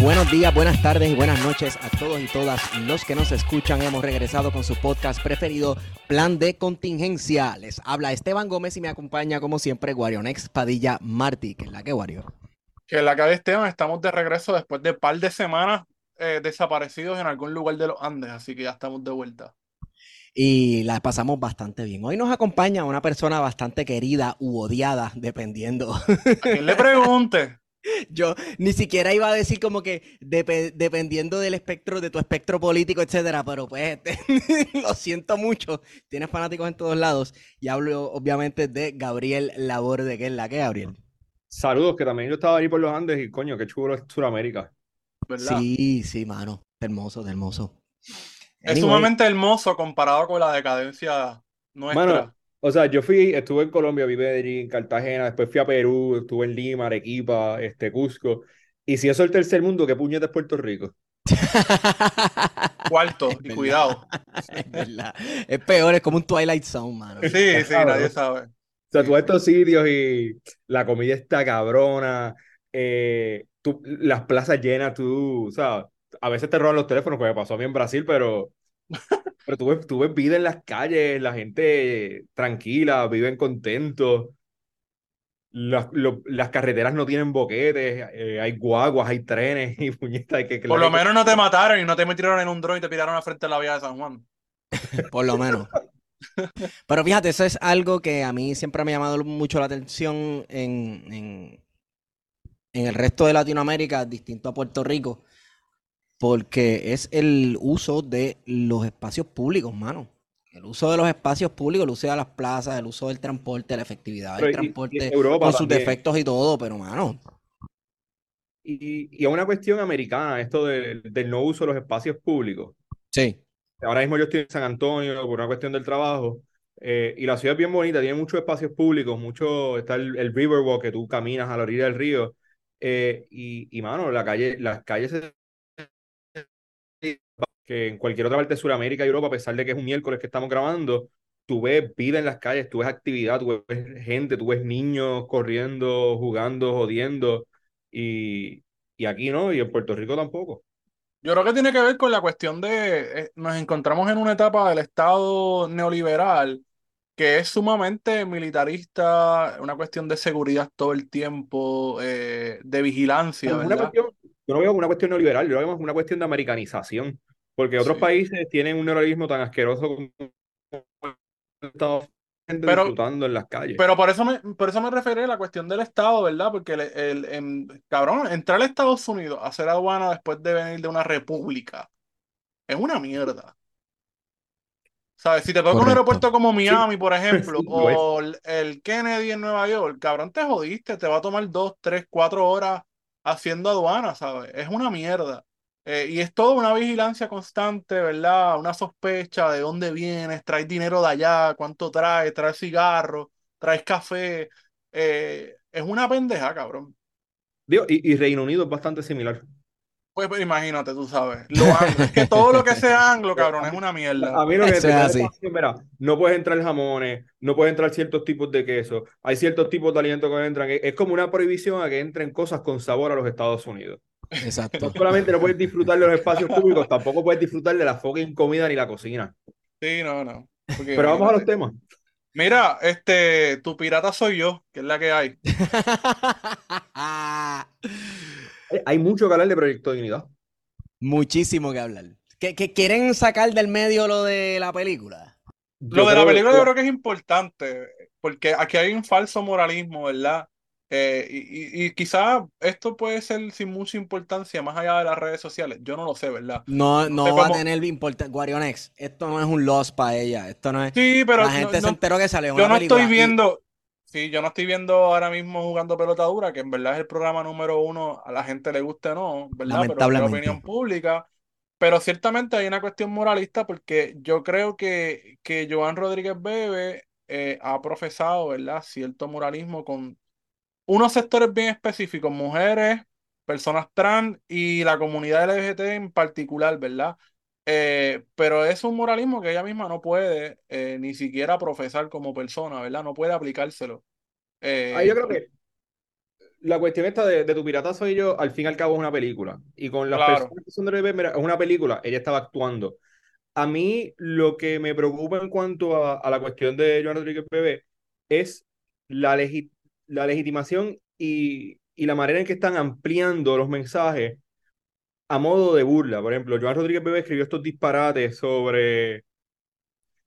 Buenos días, buenas tardes y buenas noches a todos y todas los que nos escuchan. Hemos regresado con su podcast preferido, Plan de Contingencia. Les habla Esteban Gómez y me acompaña, como siempre, Guarionex Padilla Martí. que es la que, Guario? Que es la que de Esteban, estamos de regreso después de un par de semanas eh, desaparecidos en algún lugar de los Andes, así que ya estamos de vuelta. Y la pasamos bastante bien. Hoy nos acompaña una persona bastante querida u odiada, dependiendo. A quien le pregunte. Yo ni siquiera iba a decir como que dependiendo del espectro, de tu espectro político, etcétera, pero pues este, lo siento mucho. Tienes fanáticos en todos lados. Y hablo obviamente de Gabriel Laborde, que es la que, Gabriel. Saludos, que también yo estaba ahí por los Andes y coño, qué chulo es Sudamérica. Sí, sí, mano. Hermoso, hermoso. Es sumamente hermoso comparado con la decadencia nuestra. O sea, yo fui, estuve en Colombia, viví en Cartagena, después fui a Perú, estuve en Lima, Arequipa, este, Cusco. Y si eso es el tercer mundo, ¿qué puñete es Puerto Rico? Cuarto, y cuidado. Es verdad. Es peor, es como un Twilight Zone, mano. Sí, sí, nadie sabe. O sea, tú estos sitios y la comida está cabrona, eh, tú, las plazas llenas, tú, o sea, a veces te roban los teléfonos, porque pasó a mí en Brasil, pero pero tú ves, tú ves vida en las calles, la gente tranquila, viven contentos. Las, las carreteras no tienen boquetes, eh, hay guaguas, hay trenes y puñetas. Que, Por lo menos no te mataron y no te metieron en un dron y te tiraron a frente de la vía de San Juan. Por lo menos. Pero fíjate, eso es algo que a mí siempre me ha llamado mucho la atención en, en, en el resto de Latinoamérica, distinto a Puerto Rico porque es el uso de los espacios públicos, mano. El uso de los espacios públicos, el uso de las plazas, el uso del transporte, la efectividad del transporte, con sus defectos y todo, pero mano. Y, y a una cuestión americana, esto del no uso de los espacios públicos. Sí. Ahora mismo yo estoy en San Antonio por una cuestión del trabajo. Eh, y la ciudad es bien bonita, tiene muchos espacios públicos, mucho, está el, el Riverwalk, que tú caminas a la orilla del río. Eh, y, y, mano, la calle, las calles se que en cualquier otra parte de Sudamérica y Europa, a pesar de que es un miércoles que estamos grabando, tú ves vida en las calles, tú ves actividad, tú ves gente, tú ves niños corriendo, jugando, jodiendo, y, y aquí no, y en Puerto Rico tampoco. Yo creo que tiene que ver con la cuestión de, eh, nos encontramos en una etapa del Estado neoliberal que es sumamente militarista, una cuestión de seguridad todo el tiempo, eh, de vigilancia. ¿verdad? Yo no veo una cuestión neoliberal, yo lo veo como una cuestión de americanización, porque otros países tienen un neoliberalismo tan asqueroso como estado pero, disfrutando en las calles. Pero por eso me, por eso me referí a la cuestión del Estado, ¿verdad? Porque el, el, cabrón, entrar a Estados Unidos a hacer aduana después de venir de una república es una mierda. ¿Sabes? Si te toca un aeropuerto como Miami, por ejemplo, o el Kennedy en Nueva York, cabrón, te jodiste, te va a tomar dos, tres, cuatro horas haciendo aduana, ¿sabes? Es una mierda. Eh, y es toda una vigilancia constante, ¿verdad? Una sospecha de dónde vienes, traes dinero de allá, cuánto traes, traes cigarros, traes café. Eh, es una pendeja, cabrón. Digo, y, Reino Unido es bastante similar. Pues, pues imagínate, tú sabes. es que todo lo que sea anglo, cabrón, es una mierda. A mí lo que te así. mira, no puedes entrar jamones, no puedes entrar ciertos tipos de queso, hay ciertos tipos de alimentos que entran. Es como una prohibición a que entren cosas con sabor a los Estados Unidos. Exacto. No solamente no puedes disfrutar de los espacios públicos, tampoco puedes disfrutar de la fucking comida ni la cocina. Sí, no, no. Pero vamos a los temas. Mira, este, tu pirata soy yo, que es la que hay. Hay mucho que hablar de Proyecto Dignidad. Muchísimo que hablar. ¿Que, quieren sacar del medio lo de la película? Lo de la película yo creo que es importante, porque aquí hay un falso moralismo, ¿verdad? Eh, y, y, quizás esto puede ser sin mucha importancia más allá de las redes sociales. Yo no lo sé, ¿verdad? No, no, va a tener importancia. Guarionex, esto no es un loss para ella. Esto no es. Sí, pero. La gente se enteró que salió. Yo no estoy viendo. Sí, yo no estoy viendo ahora mismo jugando pelota dura, que en verdad es el programa número uno, a la gente le guste o no, ¿verdad? Pero es la opinión pública. Pero ciertamente hay una cuestión moralista porque yo creo que, que Joan Rodríguez Bebe eh, ha profesado, ¿verdad? Cierto moralismo con unos sectores bien específicos, mujeres, personas trans y la comunidad LGBT en particular, ¿verdad? Eh, pero es un moralismo que ella misma no puede eh, ni siquiera profesar como persona, ¿verdad? No puede aplicárselo. ah, yo creo que la cuestión esta de, de tu pirata soy yo, al fin y al cabo es una película. Y con las Claro. personas que son de mira, es una película, ella estaba actuando. A mí lo que me preocupa en cuanto a, a la cuestión de Joan Rodríguez Bebé es la, legi- la legitimación y, y la manera en que están ampliando los mensajes a modo de burla. Por ejemplo, Joan Rodríguez Bebé escribió estos disparates sobre,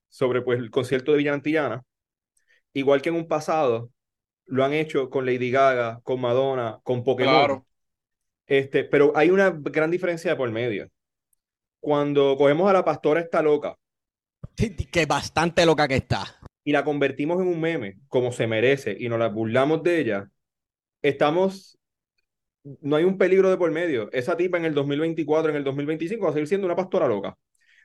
sobre pues, el concierto de Villa Antillana, igual que en un pasado lo han hecho con Lady Gaga, con Madonna, con Pokémon. Claro. Este, pero hay una gran diferencia de por medio. Cuando cogemos a la pastora esta loca Que bastante loca que está. y la convertimos en un meme, como se merece, y nos la burlamos de ella, estamos, no hay un peligro de por medio. Esa tipa en el 2024, en el 2025 va a seguir siendo una pastora loca.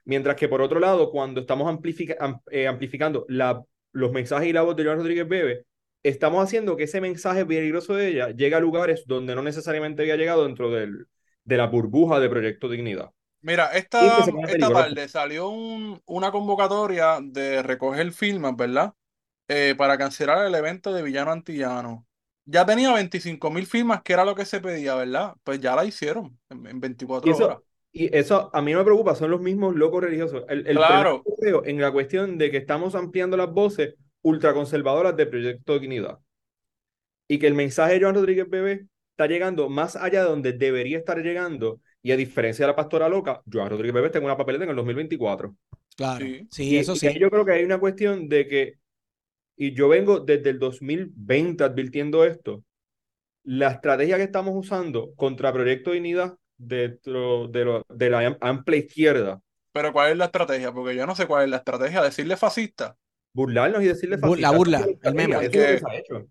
Mientras que por otro lado, cuando estamos am- eh, amplificando la, los mensajes y la voz de Joan Rodríguez Bebe, estamos haciendo que ese mensaje peligroso de ella llegue a lugares donde no necesariamente había llegado dentro del, de la burbuja de Proyecto Dignidad. Mira, esta, que esta tarde salió un- una convocatoria de recoger firmas, ¿verdad? Eh, para cancelar el evento de Villano Antillano. Ya tenía 25 mil firmas, que era lo que se pedía, ¿verdad? Pues ya la hicieron en, en 24 Y eso, horas. y eso a mí no me preocupa, son los mismos locos religiosos. El, el Claro. en la cuestión de que estamos ampliando las voces ultraconservadoras de Proyecto Dignidad. Y que el mensaje de Joan Rodríguez Bebé está llegando más allá de donde debería estar llegando. Y a diferencia de la pastora loca, Joan Rodríguez Bebé está en una papeleta en el 2024. Claro. Sí. Sí, Y, eso y sí. ahí yo creo que hay una cuestión de que, y yo vengo desde el 2020 advirtiendo esto, la estrategia que estamos usando contra Proyecto Dignidad dentro de, lo- de la am- amplia izquierda, Pero ¿cuál es la estrategia? Porque yo no sé cuál es la estrategia. Decirle fascista. burlarnos y decirle Bu- la fascista, burla, el meme. estrategia, eso es lo que Porque- se ha hecho.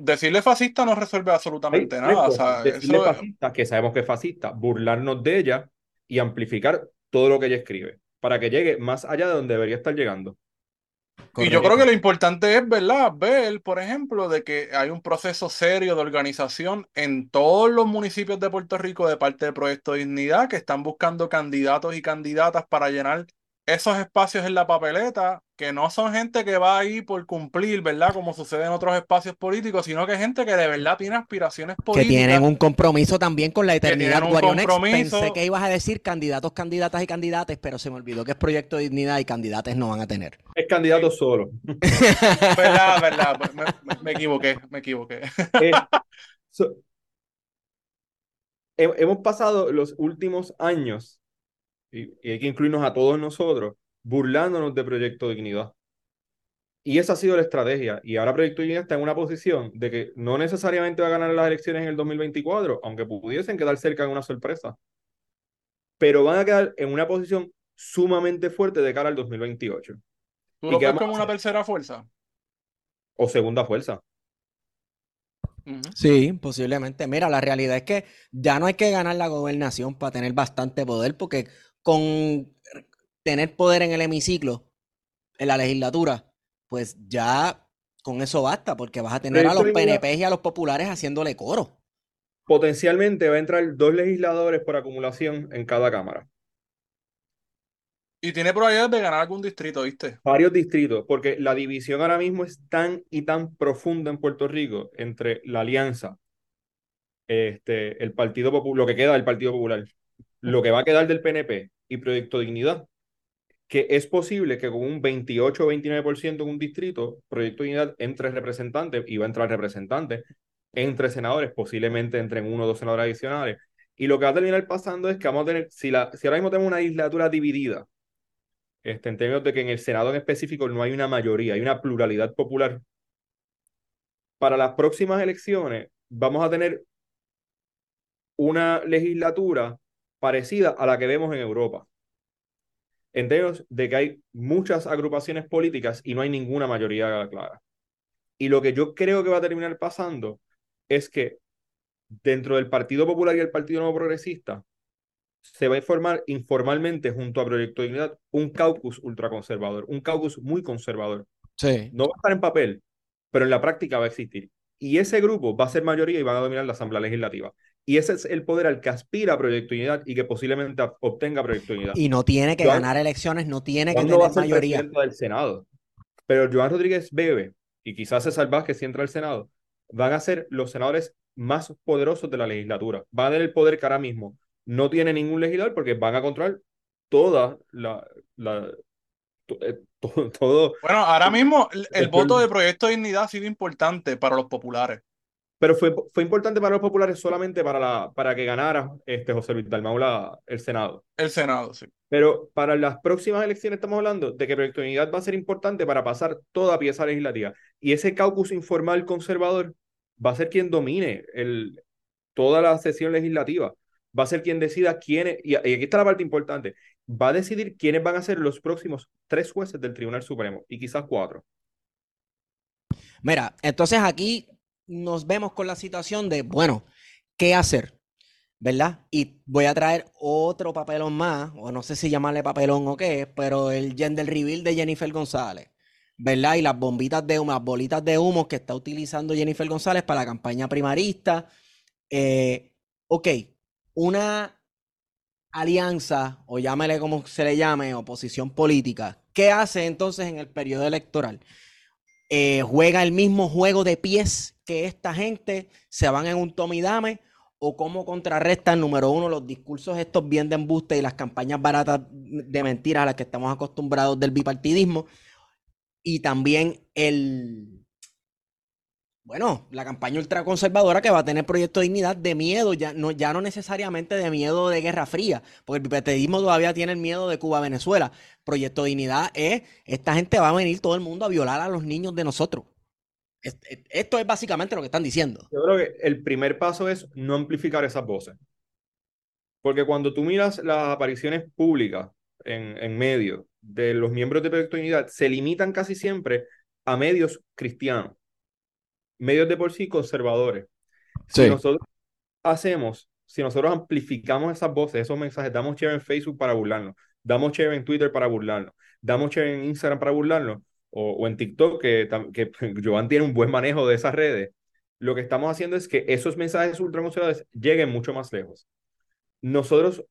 Decirle fascista no resuelve absolutamente nada. O sea, decirle eso, fascista, que sabemos que es fascista, burlarnos de ella y amplificar todo lo que ella escribe, para que llegue más allá de donde debería estar llegando. Y yo creo que lo importante es, ¿verdad? Ver, por ejemplo, de que hay un proceso serio de organización en todos los municipios de Puerto Rico de parte del Proyecto Dignidad que están buscando candidatos y candidatas para llenar esos espacios en la papeleta, que no son gente que va ahí por cumplir, ¿verdad? Como sucede en otros espacios políticos, sino que gente que de verdad tiene aspiraciones Que políticas. tienen un compromiso también con la eternidad. tienen un compromiso. Pensé que ibas a decir candidatos, candidatas y candidates, pero se me olvidó que es Proyecto de Dignidad y candidates no van a tener. Es candidato solo. ¿Verdad? ¿Verdad? Me, me- me equivoqué, me equivoqué. Eh, so- he- hemos pasado los últimos años, y, y hay que incluirnos a todos nosotros, burlándonos de Proyecto Dignidad. Y esa ha sido la estrategia. Y ahora Proyecto Dignidad está en una posición de que no necesariamente va a ganar las elecciones en el 2024, aunque pudiesen quedar cerca de una sorpresa. Pero van a quedar en una posición sumamente fuerte de cara al 2028. ¿Tú ¿Y lo ves como una tercera fuerza? O segunda fuerza. Sí, posiblemente. Mira, la realidad es que ya no hay que ganar la gobernación para tener bastante poder, porque con tener poder en el hemiciclo, en la legislatura, pues ya con eso basta, porque vas a tener a los PNP y a los populares haciéndole coro. Potencialmente va a entrar dos legisladores por acumulación en cada cámara. Y tiene probabilidades de ganar algún distrito, ¿viste? varios distritos, porque la división ahora mismo es tan y tan profunda en Puerto Rico entre la alianza, este, el Partido Popular, lo que queda del Partido Popular, lo que va a quedar del PNP y Proyecto Dignidad, que es posible que con un 28 o 29% en un distrito, Proyecto Dignidad entre representantes, y va a entrar representantes, entre senadores, posiblemente entren uno o dos senadores adicionales. Y lo que va a terminar pasando es que vamos a tener, si, la, si ahora mismo tenemos una legislatura dividida, este, en términos de que en el Senado en específico no hay una mayoría, hay una pluralidad popular. Para las próximas elecciones vamos a tener una legislatura parecida a la que vemos en Europa. En términos de que hay muchas agrupaciones políticas y no hay ninguna mayoría clara. Y lo que yo creo que va a terminar pasando es que dentro del Partido Popular y el Partido Nuevo Progresista se va a formar informalmente junto a Proyecto Dignidad un caucus ultraconservador, un caucus muy conservador. Sí. No va a estar en papel, pero en la práctica va a existir. Y ese grupo va a ser mayoría y van a dominar la Asamblea Legislativa. Y ese es el poder al que aspira Proyecto Dignidad y que posiblemente obtenga Proyecto Dignidad. Y no tiene que Joan- ganar elecciones, no tiene que va a tener ser mayoría. del Senado. Pero Joan Rodríguez Bebe y quizás César Vázquez si entra al Senado, van a ser los senadores más poderosos de la legislatura. Van a tener el poder que ahora mismo no tiene ningún legislador porque van a controlar toda la, la eh, todo, todo, Bueno, ahora mismo el, el voto de Proyecto de Dignidad ha sido importante para los populares. Pero fue, fue importante para los populares solamente para, la, para que ganara este José Luis Dalmau la, el Senado. El Senado, sí. Pero para las próximas elecciones estamos hablando de que Proyecto de Unidad va a ser importante para pasar toda pieza legislativa. Y ese caucus informal conservador va a ser quien domine el, toda la sesión legislativa. Va a ser quien decida quiénes, y aquí está la parte importante, va a decidir quiénes van a ser los próximos tres jueces del Tribunal Supremo y quizás cuatro. Mira, entonces aquí nos vemos con la situación de, bueno, ¿qué hacer? ¿Verdad? Y voy a traer otro papelón más, o no sé si llamarle papelón o qué, pero el gender reveal de Jennifer González, ¿verdad? Y las bombitas de humo, las bolitas de humo que está utilizando Jennifer González para la campaña primarista. Eh, ok, una alianza, o llámele como se le llame, oposición política, ¿qué hace entonces en el periodo electoral? Eh, juega el mismo juego de pies que esta gente, se van en un tomidame o cómo contrarrestan, número uno, los discursos estos bien de embuste y las campañas baratas de mentiras a las que estamos acostumbrados del bipartidismo y también el, bueno, la campaña ultraconservadora que va a tener Proyecto de Dignidad de miedo, ya no, ya no necesariamente de miedo de Guerra Fría, porque el bipartidismo todavía tiene el miedo de Cuba-Venezuela. Proyecto de Dignidad es, esta gente va a venir todo el mundo a violar a los niños de nosotros. Esto es básicamente lo que están diciendo. Yo creo que el primer paso es no amplificar esas voces. Porque cuando tú miras las apariciones públicas en, en medios de los miembros de Proyecto de Dignidad, se limitan casi siempre a medios cristianos medios de por sí conservadores. Si nosotros hacemos, si nosotros amplificamos esas voces, esos mensajes, damos share en Facebook para burlarnos, damos share en Twitter para burlarnos, damos share en Instagram para burlarnos, o, o en TikTok, que, que Joan tiene un buen manejo de esas redes, lo que estamos haciendo es que esos mensajes ultraconservadores lleguen mucho más lejos. Nosotros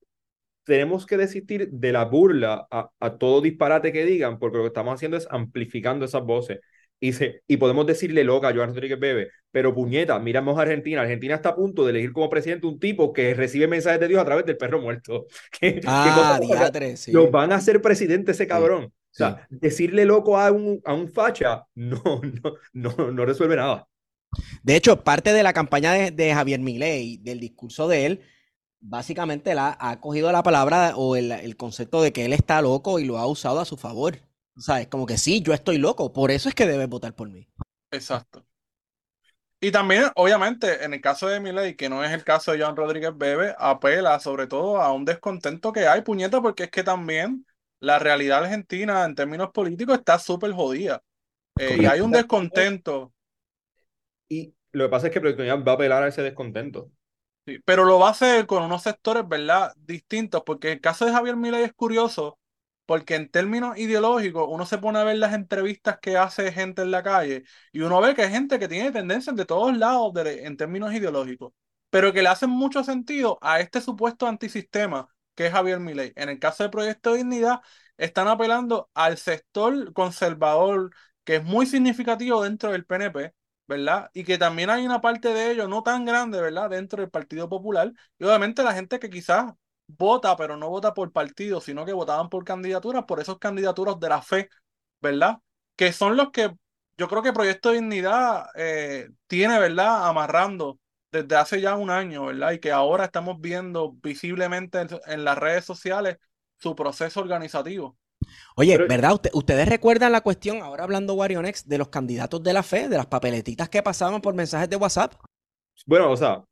tenemos que desistir de la burla a, a, todo disparate que digan, porque lo que estamos haciendo es amplificando esas voces. Y, y podemos decirle loca a Joan Rodríguez Bebe, pero puñeta, miramos a Argentina. Argentina está a punto de elegir como presidente un tipo que recibe mensajes de Dios a través del perro muerto. ah, diatre, sí. Lo van a hacer presidente ese cabrón. o sea, decirle loco a un, a un facha no, no, no, no resuelve nada. De hecho, parte de la campaña de, de Javier Milei, del discurso de él, básicamente la, ha cogido la palabra o el, el concepto de que él está loco y lo ha usado a su favor. ¿Sabes? Como que sí, yo estoy loco, por eso es que debes votar por mí. Exacto. Y también, obviamente, en el caso de Miley, que no es el caso de John Rodríguez Bebe, apela sobre todo a un descontento que hay, puñeta, porque es que también la realidad argentina en términos políticos está súper jodida. Eh, y hay un descontento. Y lo que pasa es que Proyecto va a apelar a ese descontento. Sí, pero lo va a hacer con unos sectores, ¿verdad? Distintos, porque el caso de Javier Milei es curioso, porque en términos ideológicos uno se pone a ver las entrevistas que hace gente en la calle y uno ve que hay gente que tiene tendencias de todos lados en términos ideológicos, pero que le hacen mucho sentido a este supuesto antisistema que es Javier Milei. En el caso del Proyecto de Dignidad, están apelando al sector conservador que es muy significativo dentro del PNP, ¿verdad? Y que también hay una parte de ello no tan grande, ¿verdad? Dentro del Partido Popular. Y obviamente la gente que quizás vota, pero no vota por partido, sino que votaban por candidaturas, por esos candidaturas de la fe, ¿verdad? Que son los que yo creo que Proyecto de Dignidad eh, tiene, ¿verdad? Amarrando desde hace ya un año, ¿verdad? Y que ahora estamos viendo visiblemente en, las redes sociales su proceso organizativo. Oye, ¿verdad? ustedes recuerdan la cuestión, ahora hablando Warionex, de los candidatos de la fe, de las papeletitas que pasaban por mensajes de WhatsApp? Bueno, o sea,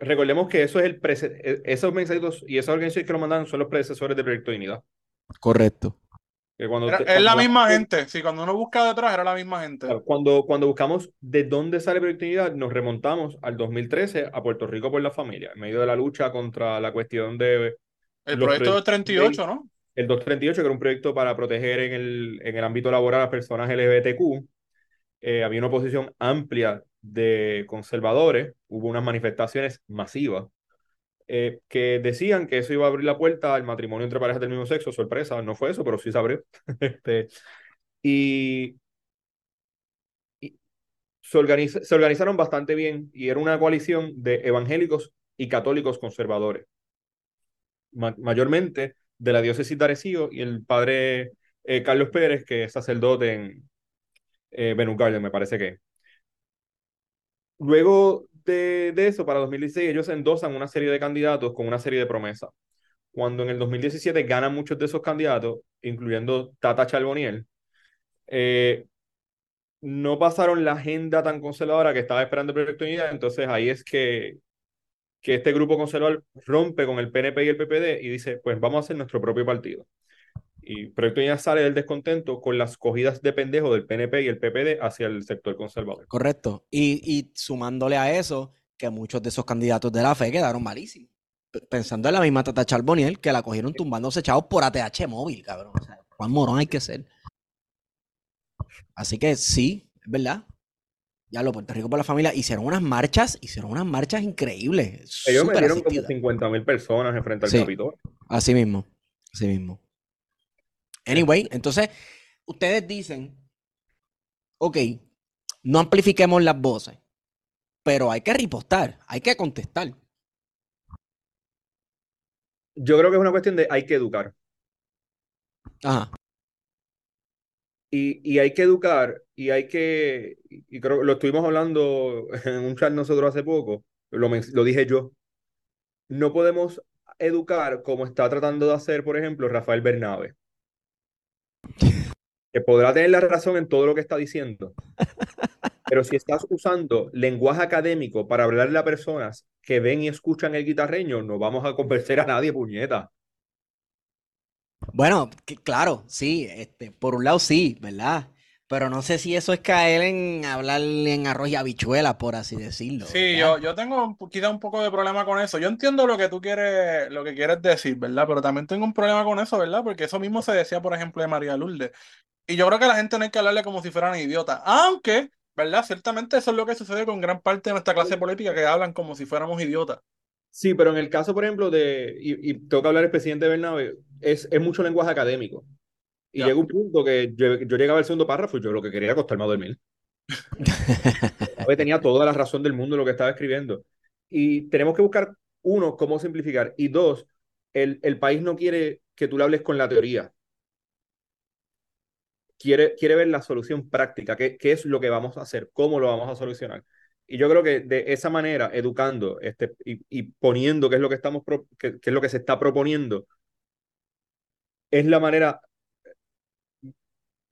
recordemos que eso es el e, esos mensajes y esas organizaciones que lo mandan son los predecesores del proyecto de Dignidad. Correcto. es la misma gente, sí, cuando uno busca detrás era la misma gente. Cuando, cuando buscamos de dónde sale proyecto de Dignidad, nos remontamos al 2013 a Puerto Rico por la familia, en medio de la lucha contra la cuestión de... El proyecto 238, ¿no? El 238, que era un proyecto para proteger en el, en el ámbito laboral a las personas LGBTQ. Eh, había una oposición amplia de conservadores, hubo unas manifestaciones masivas eh, que decían que eso iba a abrir la puerta al matrimonio entre parejas del mismo sexo. Sorpresa, no fue eso, pero sí se abrió. este, y, se, se organizaron bastante bien y era una coalición de evangélicos y católicos conservadores, Ma- mayormente de la diócesis de Arecibo y el padre eh, Carlos Pérez, que es sacerdote en eh, me parece que. Luego de, de eso, para 2016, ellos endosan una serie de candidatos con una serie de promesas. Cuando en el 2017 ganan muchos de esos candidatos, incluyendo Tata Charboniel, eh, no pasaron la agenda tan conservadora que estaba esperando el Proyecto Unidad, entonces ahí es que, que este grupo conservador rompe con el PNP y el PPD y dice, pues vamos a hacer nuestro propio partido. Y Proyecto de Unidad sale del descontento con las cogidas de pendejo del PNP y el PPD hacia el sector conservador. Correcto. Y, y sumándole a eso, que muchos de esos candidatos de la fe quedaron malísimos. Pensando en la misma Tata Charboniel, que la cogieron tumbándose chavos por ATH móvil, cabrón. O sea, cuán morón hay que ser. Así que sí, es verdad. Ya lo Puerto Rico por la familia hicieron unas marchas, hicieron unas marchas increíbles. Ellos metieron como asistidas. 50 mil personas enfrente al Sí. Capitolio. Así mismo, así mismo. Anyway, entonces, ustedes dicen, ok, no amplifiquemos las voces, pero hay que ripostar, hay que contestar. Yo creo que es una cuestión de hay que educar. Ajá, Y, y hay que educar y hay que, y creo que lo estuvimos hablando en un chat nosotros hace poco, lo, lo dije yo, no podemos educar como está tratando de hacer, por ejemplo, Rafael Bernabe, que podrá tener la razón en todo lo que está diciendo, pero si estás usando lenguaje académico para hablarle a personas que ven y escuchan el guitarreño, no vamos a convencer a nadie, puñeta. Bueno, claro, sí, este, por un lado sí, ¿verdad? Pero no sé si eso es caer en hablar en arroz y habichuela, por así decirlo. Sí, ¿verdad? yo, yo tengo quizá un poco de problema con eso. Yo entiendo lo que tú quieres, lo que quieres decir, ¿verdad? Pero también tengo un problema con eso, ¿verdad? Porque eso mismo se decía, por ejemplo, de María Lourdes. Y yo creo que a la gente no hay que hablarle como si fueran idiotas. Aunque, ¿verdad? Ciertamente eso es lo que sucede con gran parte de nuestra clase política, que hablan como si fuéramos idiotas. Sí, pero en el caso, por ejemplo, de, y, y tengo que hablar del presidente Bernabe, es, es mucho lenguaje académico. Y Ya. llega un punto que yo, yo llegaba al segundo párrafo y yo lo que quería era acostarme a dormir. Tenía toda la razón del mundo en lo que estaba escribiendo. Y tenemos que buscar, uno, cómo simplificar. Y dos, el, el país no quiere que tú le hables con la teoría. Quiere, quiere ver la solución práctica, qué, qué es lo que vamos a hacer, cómo lo vamos a solucionar. Y yo creo que de esa manera, educando este, y, y poniendo qué es lo que estamos pro- qué, qué es lo que se está proponiendo, es la manera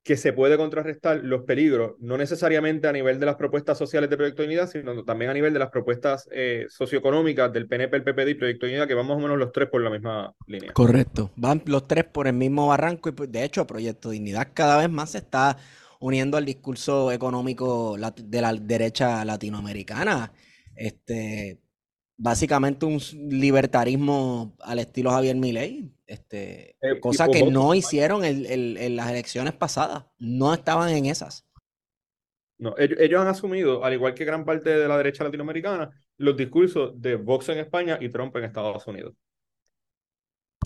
que se puede contrarrestar los peligros, no necesariamente a nivel de las propuestas sociales de Proyecto de Unidad, sino también a nivel de las propuestas eh, socioeconómicas del PNP, el PPD y Proyecto de Unidad, que van más o menos los tres por la misma línea. Correcto. Van los tres por el mismo barranco y pues, de hecho Proyecto Dignidad cada vez más se está uniendo al discurso económico de la derecha latinoamericana. Este, básicamente un libertarismo al estilo Javier Milei, este, Eh, cosa que no hicieron en, en- en las elecciones pasadas. No estaban en esas. No, ellos, ellos han asumido, al igual que gran parte de la derecha latinoamericana, los discursos de Vox en España y Trump en Estados Unidos.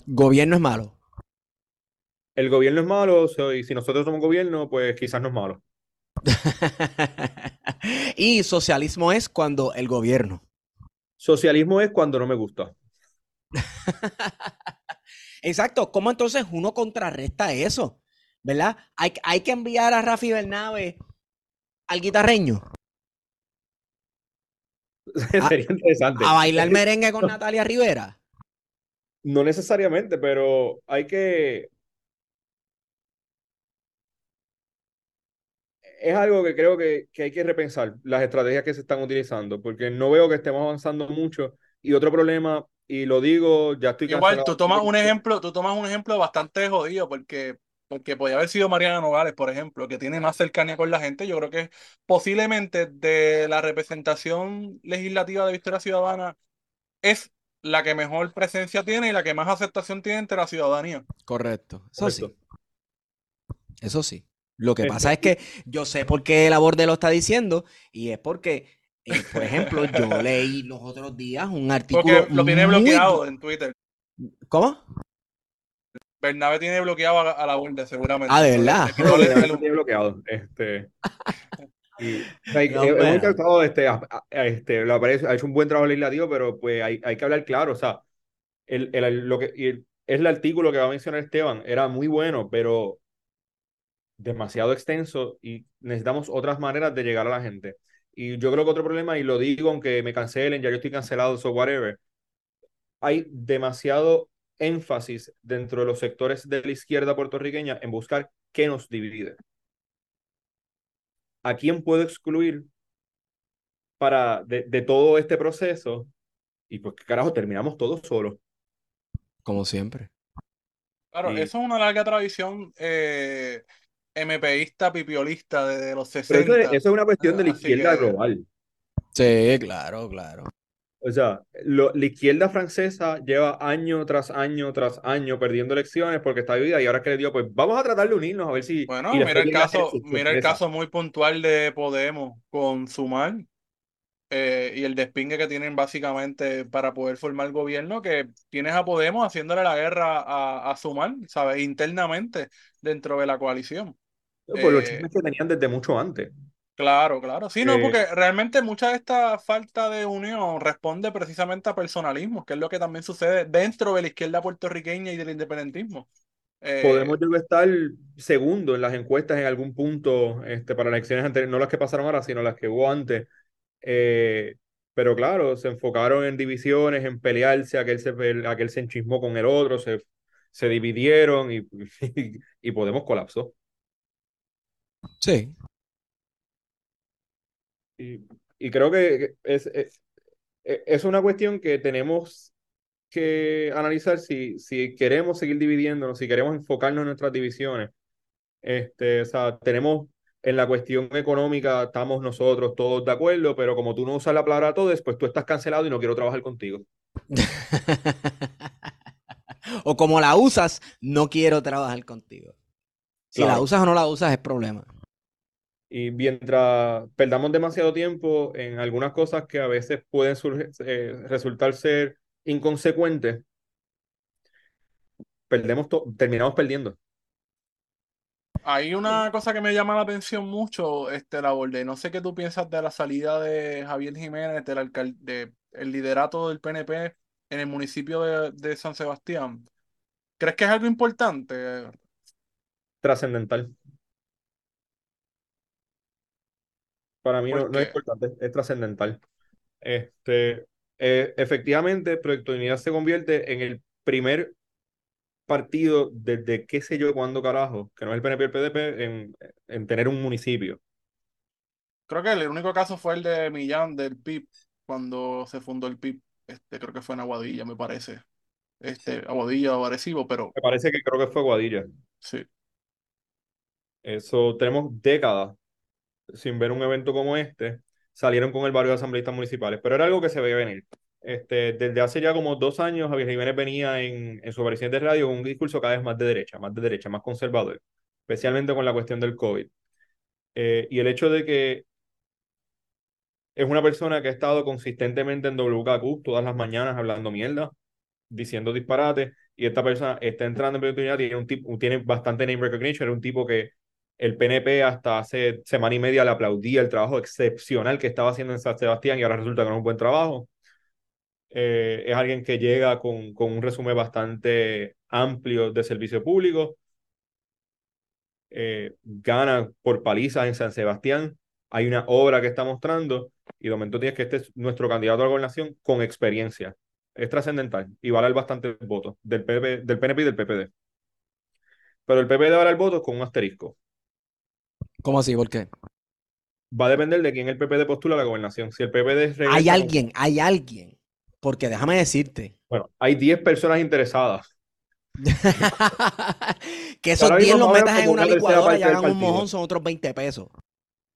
Gobierno es malo. El gobierno es malo, y si nosotros somos gobierno, pues quizás no es malo. Y socialismo es cuando el gobierno. Socialismo es cuando no me gusta. Exacto, ¿cómo entonces uno contrarresta eso? ¿Verdad? Hay, hay que enviar a Rafi Bernabe al guitarreño Sería interesante. a bailar merengue con Natalia Rivera. No necesariamente, pero hay que... Es algo que creo que, que hay que repensar, las estrategias que se están utilizando, porque no veo que estemos avanzando mucho. Y otro problema, y lo digo, ya estoy Igual, tú tomas un ejemplo, tú tomas un ejemplo bastante jodido, porque, porque podía haber sido Mariana Nogales, por ejemplo, que tiene más cercanía con la gente. Yo creo que posiblemente de la representación legislativa de Victoria Ciudadana es la que mejor presencia tiene y la que más aceptación tiene entre la ciudadanía. Correcto, eso sí, Correcto. eso sí. Lo que Este, pasa es que yo sé por qué la Borde lo está diciendo y es porque, eh, por ejemplo, yo leí los otros días un artículo Porque lo tiene muy bloqueado en Twitter. ¿Cómo? Bernabe tiene bloqueado a, a la Borde, seguramente. Ah, ¿de verdad? El- Lo el- tiene bloqueado. Este, Y, o sea, No, hemos intentado, este, a- a- este, lo parece- ha hecho un buen trabajo legislativo, pero pues hay, hay que hablar claro, o sea, el, el, lo que, y el- es el artículo que va a mencionar Esteban, era muy bueno, pero demasiado extenso y necesitamos otras maneras de llegar a la gente. Y yo creo que otro problema, y lo digo aunque me cancelen, ya yo estoy cancelado, so whatever, hay demasiado énfasis dentro de los sectores de la izquierda puertorriqueña en buscar qué nos divide. ¿A quién puedo excluir para de, de todo este proceso? Y pues, ¿qué carajo? Terminamos todos solos. Como siempre. Claro, Y- eso es una larga tradición eh, MPista, pipiolista desde los Pero 60. eso es, eso es una cuestión de la Así izquierda que- global. Sí, claro, claro. O sea, lo- la izquierda francesa lleva año tras año tras año perdiendo elecciones porque está dividida y ahora que le dio, pues vamos a tratar de unirnos a ver si... Bueno, mira el caso, mira el caso muy puntual de Podemos con Sumar eh, y el despingue que tienen básicamente para poder formar gobierno, que tienes a Podemos haciéndole la guerra a, a Sumar, ¿sabes? Internamente dentro de la coalición. Por los eh, chismes que tenían desde mucho antes. Claro, claro. Sí, no, Eh, porque realmente mucha de esta falta de unión responde precisamente a personalismo, que es lo que también sucede dentro de la izquierda puertorriqueña y del independentismo. Eh, Podemos estar segundo en las encuestas en algún punto este, para elecciones anteriores, no las que pasaron ahora, sino las que hubo antes. Eh, pero claro, se enfocaron en divisiones, en pelearse, aquel se, aquel se enchismó con el otro, se, se dividieron y, y Podemos colapsó. Sí. Y, y creo que es, es, es una cuestión que tenemos que analizar si, si queremos seguir dividiéndonos, si queremos enfocarnos en nuestras divisiones. Este, o sea, tenemos en la cuestión económica, estamos nosotros todos de acuerdo, pero como tú no usas la palabra todo, pues tú estás cancelado y no quiero trabajar contigo. o como la usas, no quiero trabajar contigo. Si la usas o no la usas es problema. Y mientras perdamos demasiado tiempo en algunas cosas que a veces pueden eh, resultar ser inconsecuentes, perdemos terminamos perdiendo. Hay una cosa que me llama la atención mucho, este, la borde. No sé qué tú piensas de la salida de Javier Jiménez, del alcal- de el liderato del PNP en el municipio de, de San Sebastián. ¿Crees que es algo importante? Trascendental. Para mí no, ¿Por no es importante, es trascendental. Este, eh, efectivamente, Proyecto Unidad se convierte en el primer partido desde qué sé yo cuándo carajo, que no es el PNP y el PDP, en, en tener un municipio. Creo que el único caso fue el de Millán del PIB, cuando se fundó el PIB. Este, creo que fue en Aguadilla, me parece. Este, Aguadilla o Arecibo, pero Me parece que creo que fue Guadilla. sí. Eso, tenemos décadas sin ver un evento como este. Salieron con el barrio de asambleístas municipales, pero era algo que se veía venir. Este, desde hace ya como dos años, Javier Jiménez venía en, en su aparición de radio con un discurso cada vez más de derecha, más de derecha, más conservador, especialmente con la cuestión del COVID. Eh, y el hecho de que es una persona que ha estado consistentemente en WKQ todas las mañanas hablando mierda, diciendo disparates, y esta persona está entrando en oportunidad, tiene, un tipo, tiene bastante name recognition, era un tipo que el PNP hasta hace semana y media le aplaudía el trabajo excepcional que estaba haciendo en San Sebastián y ahora resulta que no es un buen trabajo. Eh, es alguien que llega con, con un resumen bastante amplio de servicio público, eh, gana por palizas en San Sebastián, hay una obra que está mostrando y de momento tienes que este es nuestro candidato a la gobernación con experiencia. Es trascendental y va a dar bastantes votos del, PP, del PNP y del PPD. Pero el PPD va a dar votos con un asterisco. ¿Cómo así? ¿Por qué? Va a depender de quién el PPD postula a la gobernación. Si el PPD Hay con- alguien, hay alguien. Porque déjame decirte Bueno, hay 10 personas interesadas. que esos Ahora 10 mismo los metas en una licuadora y hagan un mojón, son otros 20 pesos.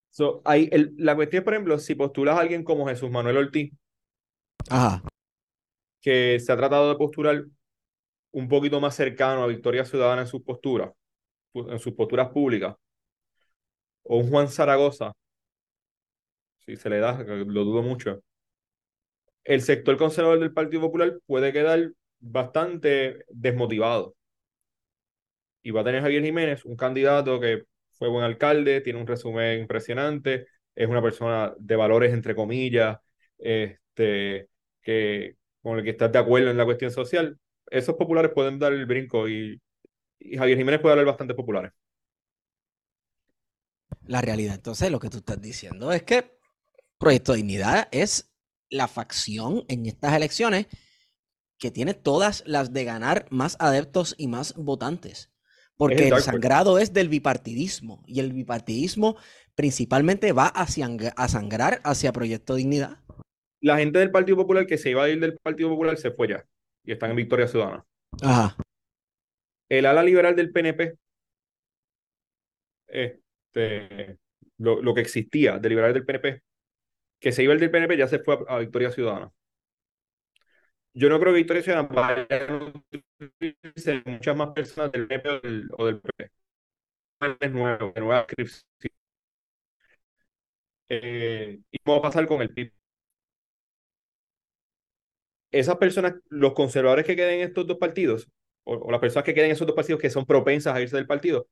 So, hay el- la cuestión, por ejemplo, si postulas a alguien como Jesús Manuel Ortiz, Ajá. que se ha tratado de postular un poquito más cercano a Victoria Ciudadana en sus posturas, en sus posturas públicas, o un Juan Zaragoza, si se le da, lo dudo mucho, el sector conservador del Partido Popular puede quedar bastante desmotivado. Y va a tener Javier Jiménez, un candidato que fue buen alcalde, tiene un resumen impresionante, es una persona de valores, entre comillas, este, que, con el que estás de acuerdo en la cuestión social, esos populares pueden dar el brinco y, y Javier Jiménez puede hablar bastante populares. La realidad, entonces, lo que tú estás diciendo es que Proyecto Dignidad es la facción en estas elecciones que tiene todas las de ganar más adeptos y más votantes. Porque el, sangrado es del bipartidismo y el bipartidismo principalmente va hacia, a sangrar hacia Proyecto Dignidad. La gente del Partido Popular que se iba a ir del Partido Popular se fue ya y están en Victoria Ciudadana. Ajá. El ala liberal del PNP, este, lo, lo que existía de liberal del PNP, que se iba el del PNP ya se fue a, Victoria Ciudadana yo no creo que Victoria Ciudadana vaya a muchas más personas del PP o del, o PP. Es nuevo, de nueva eh, y cómo va a pasar con el PIB. Esas personas, los conservadores que queden en estos dos partidos, o, las personas que queden en esos dos partidos que son propensas a irse del partido,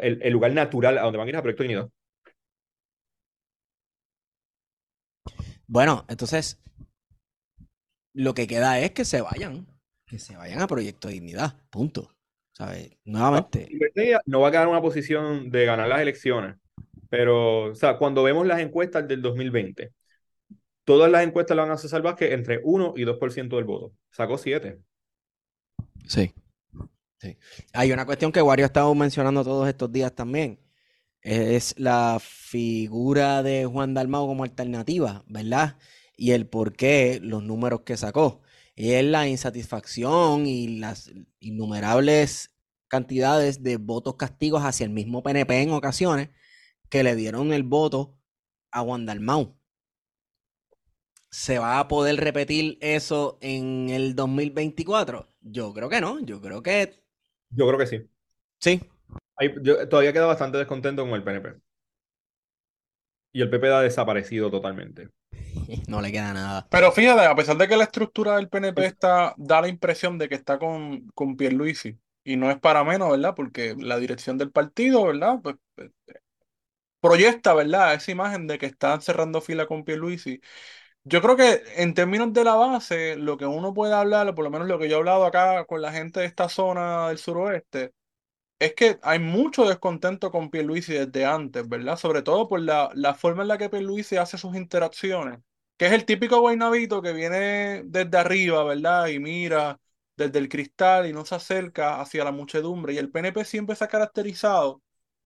el, lugar natural a donde van a ir a Proyecto Unido. Bueno, entonces, lo que queda es que se vayan, que se vayan a Proyecto de Dignidad, punto. ¿Sabes? Nuevamente. No va a quedar en una posición de ganar las elecciones, pero, o sea, cuando vemos las encuestas del 2020, todas las encuestas le van a César Vázquez entre 1 y 2% del voto. Sacó 7. Sí. sí. Hay una cuestión que Wario ha estado mencionando todos estos días también. Es la figura de Juan Dalmao como alternativa, ¿verdad? y el por qué los números que sacó. Y es la insatisfacción y las innumerables cantidades de votos castigos hacia el mismo PNP en ocasiones que le dieron el voto a Juan ¿Se va a poder repetir eso en el 2024? Yo creo que no, yo creo que... Yo creo que sí. Sí. Yo todavía queda bastante descontento con el PNP. Y el PP ha desaparecido totalmente. No le queda nada. Pero fíjate, a pesar de que la estructura del PNP está, da la impresión de que está con, con Pierluisi, y no es para menos, ¿verdad? Porque la dirección del partido, ¿verdad? Pues, pues proyecta, ¿verdad? Esa imagen de que están cerrando fila con Pierluisi. Yo creo que en términos de la base, lo que uno puede hablar, por lo menos lo que yo he hablado acá con la gente de esta zona del suroeste, es que hay mucho descontento con Pierluisi desde antes, ¿verdad? Sobre todo por la, la forma en la que Pierluisi hace sus interacciones, que es el típico guaynabito que viene desde arriba, ¿verdad? Y mira desde el cristal y no se acerca hacia la muchedumbre. Y el PNP siempre se ha caracterizado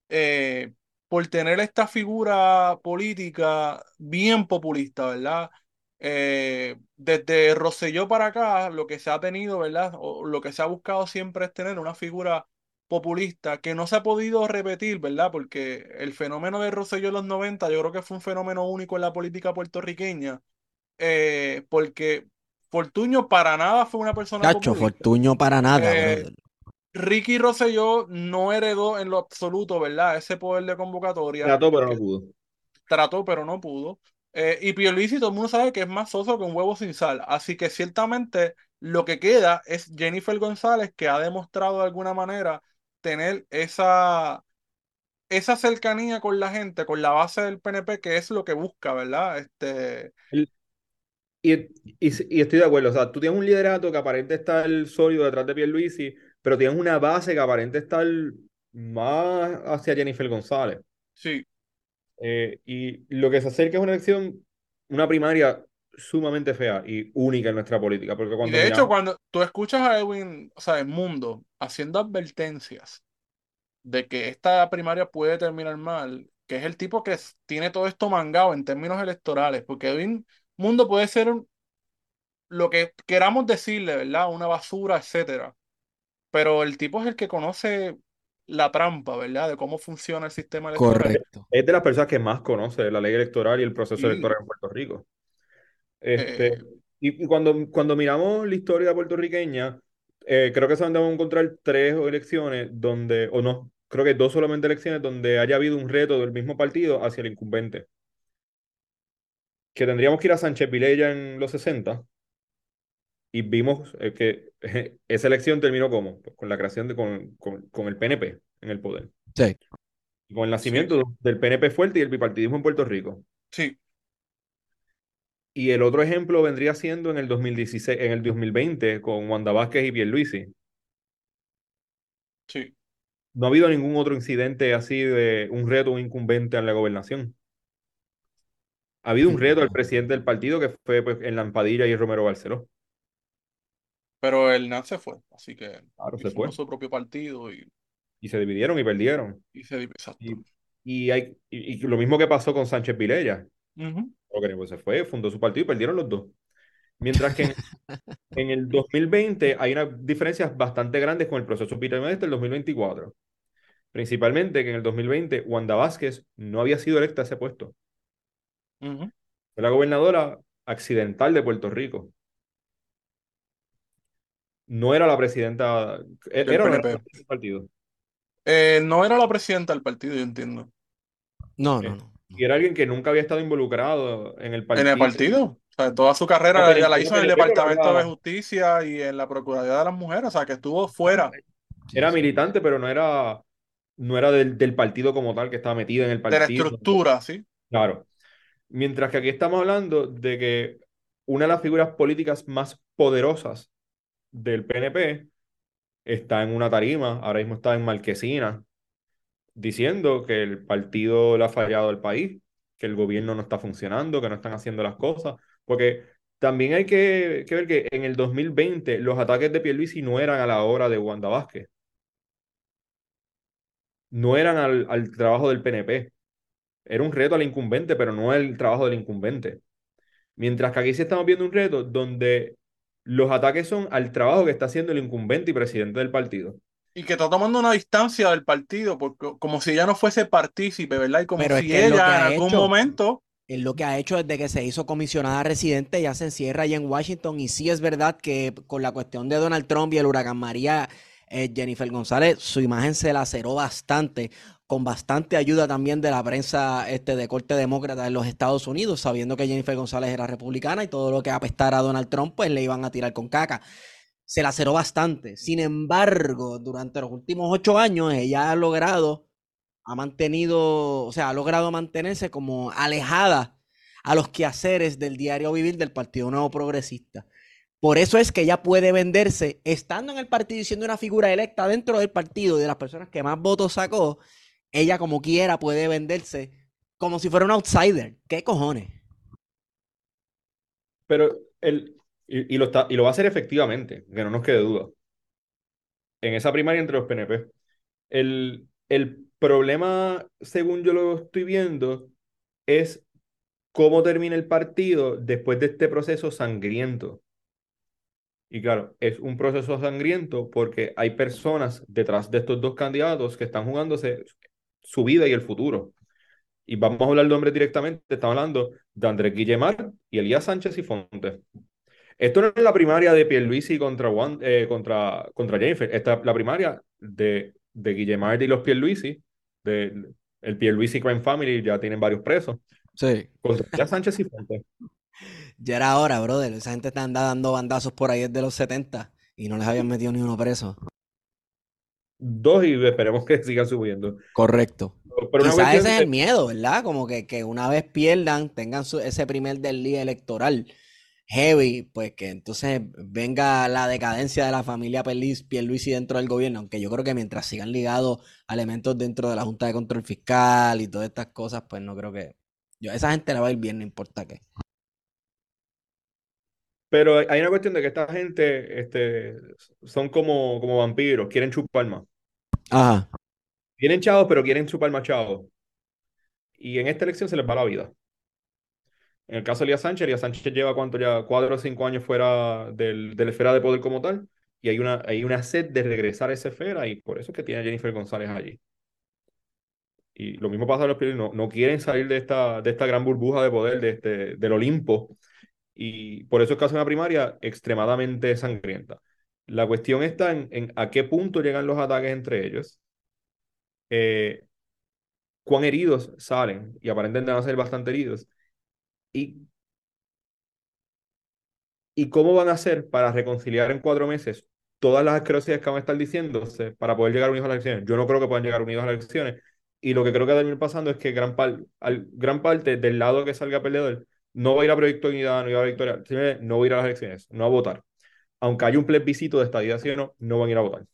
eh, por tener esta figura política bien populista, ¿verdad? Eh, desde Rosselló para acá, lo que se ha tenido, ¿verdad? O lo que se ha buscado siempre es tener una figura populista que no se ha podido repetir, ¿verdad? Porque el fenómeno de Rosselló en los 90 yo creo que fue un fenómeno único en la política puertorriqueña, eh, porque Fortuño para nada fue una persona Cacho, Fortuño para nada. Eh, Ricky Rosselló no heredó en lo absoluto, ¿verdad? Ese poder de convocatoria. Trató, pero no pudo. Trató, pero no pudo. Eh, y Pierluisi todo el mundo sabe que es más soso que un huevo sin sal. Así que ciertamente lo que queda es Jennifer González, que ha demostrado de alguna manera tener esa, esa cercanía con la gente, con la base del PNP, que es lo que busca, ¿verdad? Este... Y, y, estoy de acuerdo, o sea, tú tienes un liderato que aparente estar sólido detrás de Pierluisi, pero tienes una base que aparente estar más hacia Jennifer González. Sí. Eh, y lo que se acerca es una elección, una primaria sumamente fea y única en nuestra política. Porque cuando de hecho, cuando tú escuchas a Edwin, o sea, el mundo, haciendo advertencias de que esta primaria puede terminar mal, que es el tipo que tiene todo esto mangado en términos electorales, porque Edwin Mundo puede ser lo que queramos decirle, ¿verdad? Una basura, etcétera. Pero el tipo es el que conoce la trampa, ¿verdad? De cómo funciona el sistema electoral. Correcto. Es de las personas que más conoce la ley electoral y el proceso electoral en Puerto Rico. Este, eh, y, cuando, cuando miramos la historia puertorriqueña, eh, creo que se van a encontrar tres elecciones donde, o no, creo que dos solamente elecciones donde haya habido un reto del mismo partido hacia el incumbente. Que tendríamos que ir a Sánchez Vilella en los 60 y vimos eh, que esa elección terminó como pues con la creación de con, con, el PNP en el poder. Sí. Con el nacimiento del PNP fuerte y el bipartidismo en Puerto Rico. Sí, Y el otro ejemplo vendría siendo en el 2016, en el 2020 con Wanda Vázquez y Pierluisi. sí. No ha habido ningún otro incidente así de un reto, un incumbente en la gobernación. Ha habido un reto al presidente del partido que fue pues, en Lampadilla y Romero Barceló. Pero el NAT se fue, así que Claro, se fue. su propio partido y, Y se dividieron y perdieron. y se exacto. Y, y, hay, y, y lo mismo que pasó con Sánchez Vilella. Porque pues, se fue, fundó su partido y perdieron los dos. Mientras que en, en el 2020 hay unas diferencias bastante grandes con el proceso Peter Medesta del 2024. Principalmente que en el 2020 Wanda Vázquez no había sido electa a ese puesto. Ujú. Fue la gobernadora accidental de Puerto Rico. No era la presidenta, e- Del era era PNP. la presidenta del partido. Eh, no era la presidenta del partido, yo entiendo. No, no, no. Y era alguien que nunca había estado involucrado en el En partido. el partido. O sea, toda su carrera la hizo en el Departamento de Justicia y en la Procuraduría de las Mujeres. O sea, que estuvo fuera Era militante, pero no era, no era del, del partido como tal, que estaba metida en el de la partido. estructura, ¿sí? Claro. Mientras que aquí estamos hablando de que una de las figuras políticas más poderosas del PNP está en una tarima, ahora mismo está en Marquesina, diciendo que el partido le ha fallado al país, que el gobierno no está funcionando, que no están haciendo las cosas, porque también hay que, ver que en el 2020 los ataques de Pierluisi no eran a la hora de Wanda Vázquez, no eran al, al trabajo del PNP, era un reto al incumbente, pero no el trabajo del incumbente. Mientras que aquí sí estamos viendo un reto donde los ataques son al trabajo que está haciendo el incumbente y presidente del partido. Y que está tomando una distancia del partido, porque, como si ella no fuese partícipe, ¿verdad? Y como Pero si es que ella en algún hecho. momento. Es lo que ha hecho desde que se hizo comisionada residente, ya se encierra allá en Washington. Y sí es verdad que con la cuestión de Donald Trump y el huracán María, eh, Jennifer González, su imagen se laceró bastante, con bastante ayuda también de la prensa este, de corte demócrata en los Estados Unidos, sabiendo que Jennifer González era republicana y todo lo que apestara a Donald Trump, pues le iban a tirar con caca. Se laceró bastante. Sin embargo, durante los últimos ocho años, ella ha logrado ha mantenido, o sea, ha logrado mantenerse como alejada a los quehaceres del diario vivir del Partido Nuevo Progresista. Por eso es que ella puede venderse, estando en el partido y siendo una figura electa dentro del partido de las personas que más votos sacó, ella como quiera puede venderse como si fuera un outsider. ¿Qué cojones? Pero el, y, y lo está, y lo va a hacer efectivamente, que no nos quede duda. En esa primaria entre los PNP. El, el problema, según yo lo estoy viendo, es cómo termina el partido después de este proceso sangriento. Y claro, es un proceso sangriento porque hay personas detrás de estos dos candidatos que están jugándose su vida y el futuro. Y vamos a hablar de hombres directamente. Estamos hablando de Andrés Guillemar y Elías Sánchez y Fonte. Esto no es la primaria de Pierluisi contra, Juan, eh, contra, contra Jennifer. Esta es la primaria de, de y los Pierluisi. De, el Pierluisi Crime Family ya tienen varios presos. Sí. Contra Elías Sánchez y Fonte. Ya era hora, brother. Esa gente está anda dando bandazos por ahí desde los 70 y no les habían metido ni uno preso. Dos y esperemos que sigan subiendo. Correcto. Pero Quizás ese es el miedo, ¿verdad? Como que, que una vez pierdan, tengan su- ese primer del día electoral heavy, pues que entonces venga la decadencia de la familia Pierluisi, dentro del gobierno, aunque yo creo que mientras sigan ligados elementos dentro de la Junta de Control Fiscal y todas estas cosas, pues no creo que... Yo, esa gente la va a ir bien, no importa qué. Pero hay una cuestión de que esta gente este, son como, como vampiros, quieren chupar más. Ajá. Tienen chavos, pero quieren chupar más chavos. Y en esta elección se les va la vida. En el caso de Elías Sánchez, Elías Sánchez lleva cuánto ya, cuatro o cinco años fuera del, de la esfera de poder como tal. Y hay una, hay una sed de regresar a esa esfera y por eso es que tiene a Jennifer González allí. Y lo mismo pasa a los Pierluisi, no, no quieren salir de esta, de esta gran burbuja de poder, de este, del Olimpo. Y por eso es que hace una primaria extremadamente sangrienta. La cuestión está en, en a qué punto llegan los ataques entre ellos, eh, cuán heridos salen, y aparentemente van a ser bastante heridos, y, cómo van a hacer para reconciliar en cuatro meses todas las asquerosidades que van a estar diciéndose para poder llegar unidos a las elecciones. Yo no creo que puedan llegar unidos a las elecciones. Y lo que creo que va a terminar pasando es que gran, parte del lado que salga perdedor no va a ir a Proyecto Unidad, no va a ir a Victoria, no va a ir a las elecciones, no a votar. Aunque haya un plebiscito de estadía, sí o no, no van a ir a votar.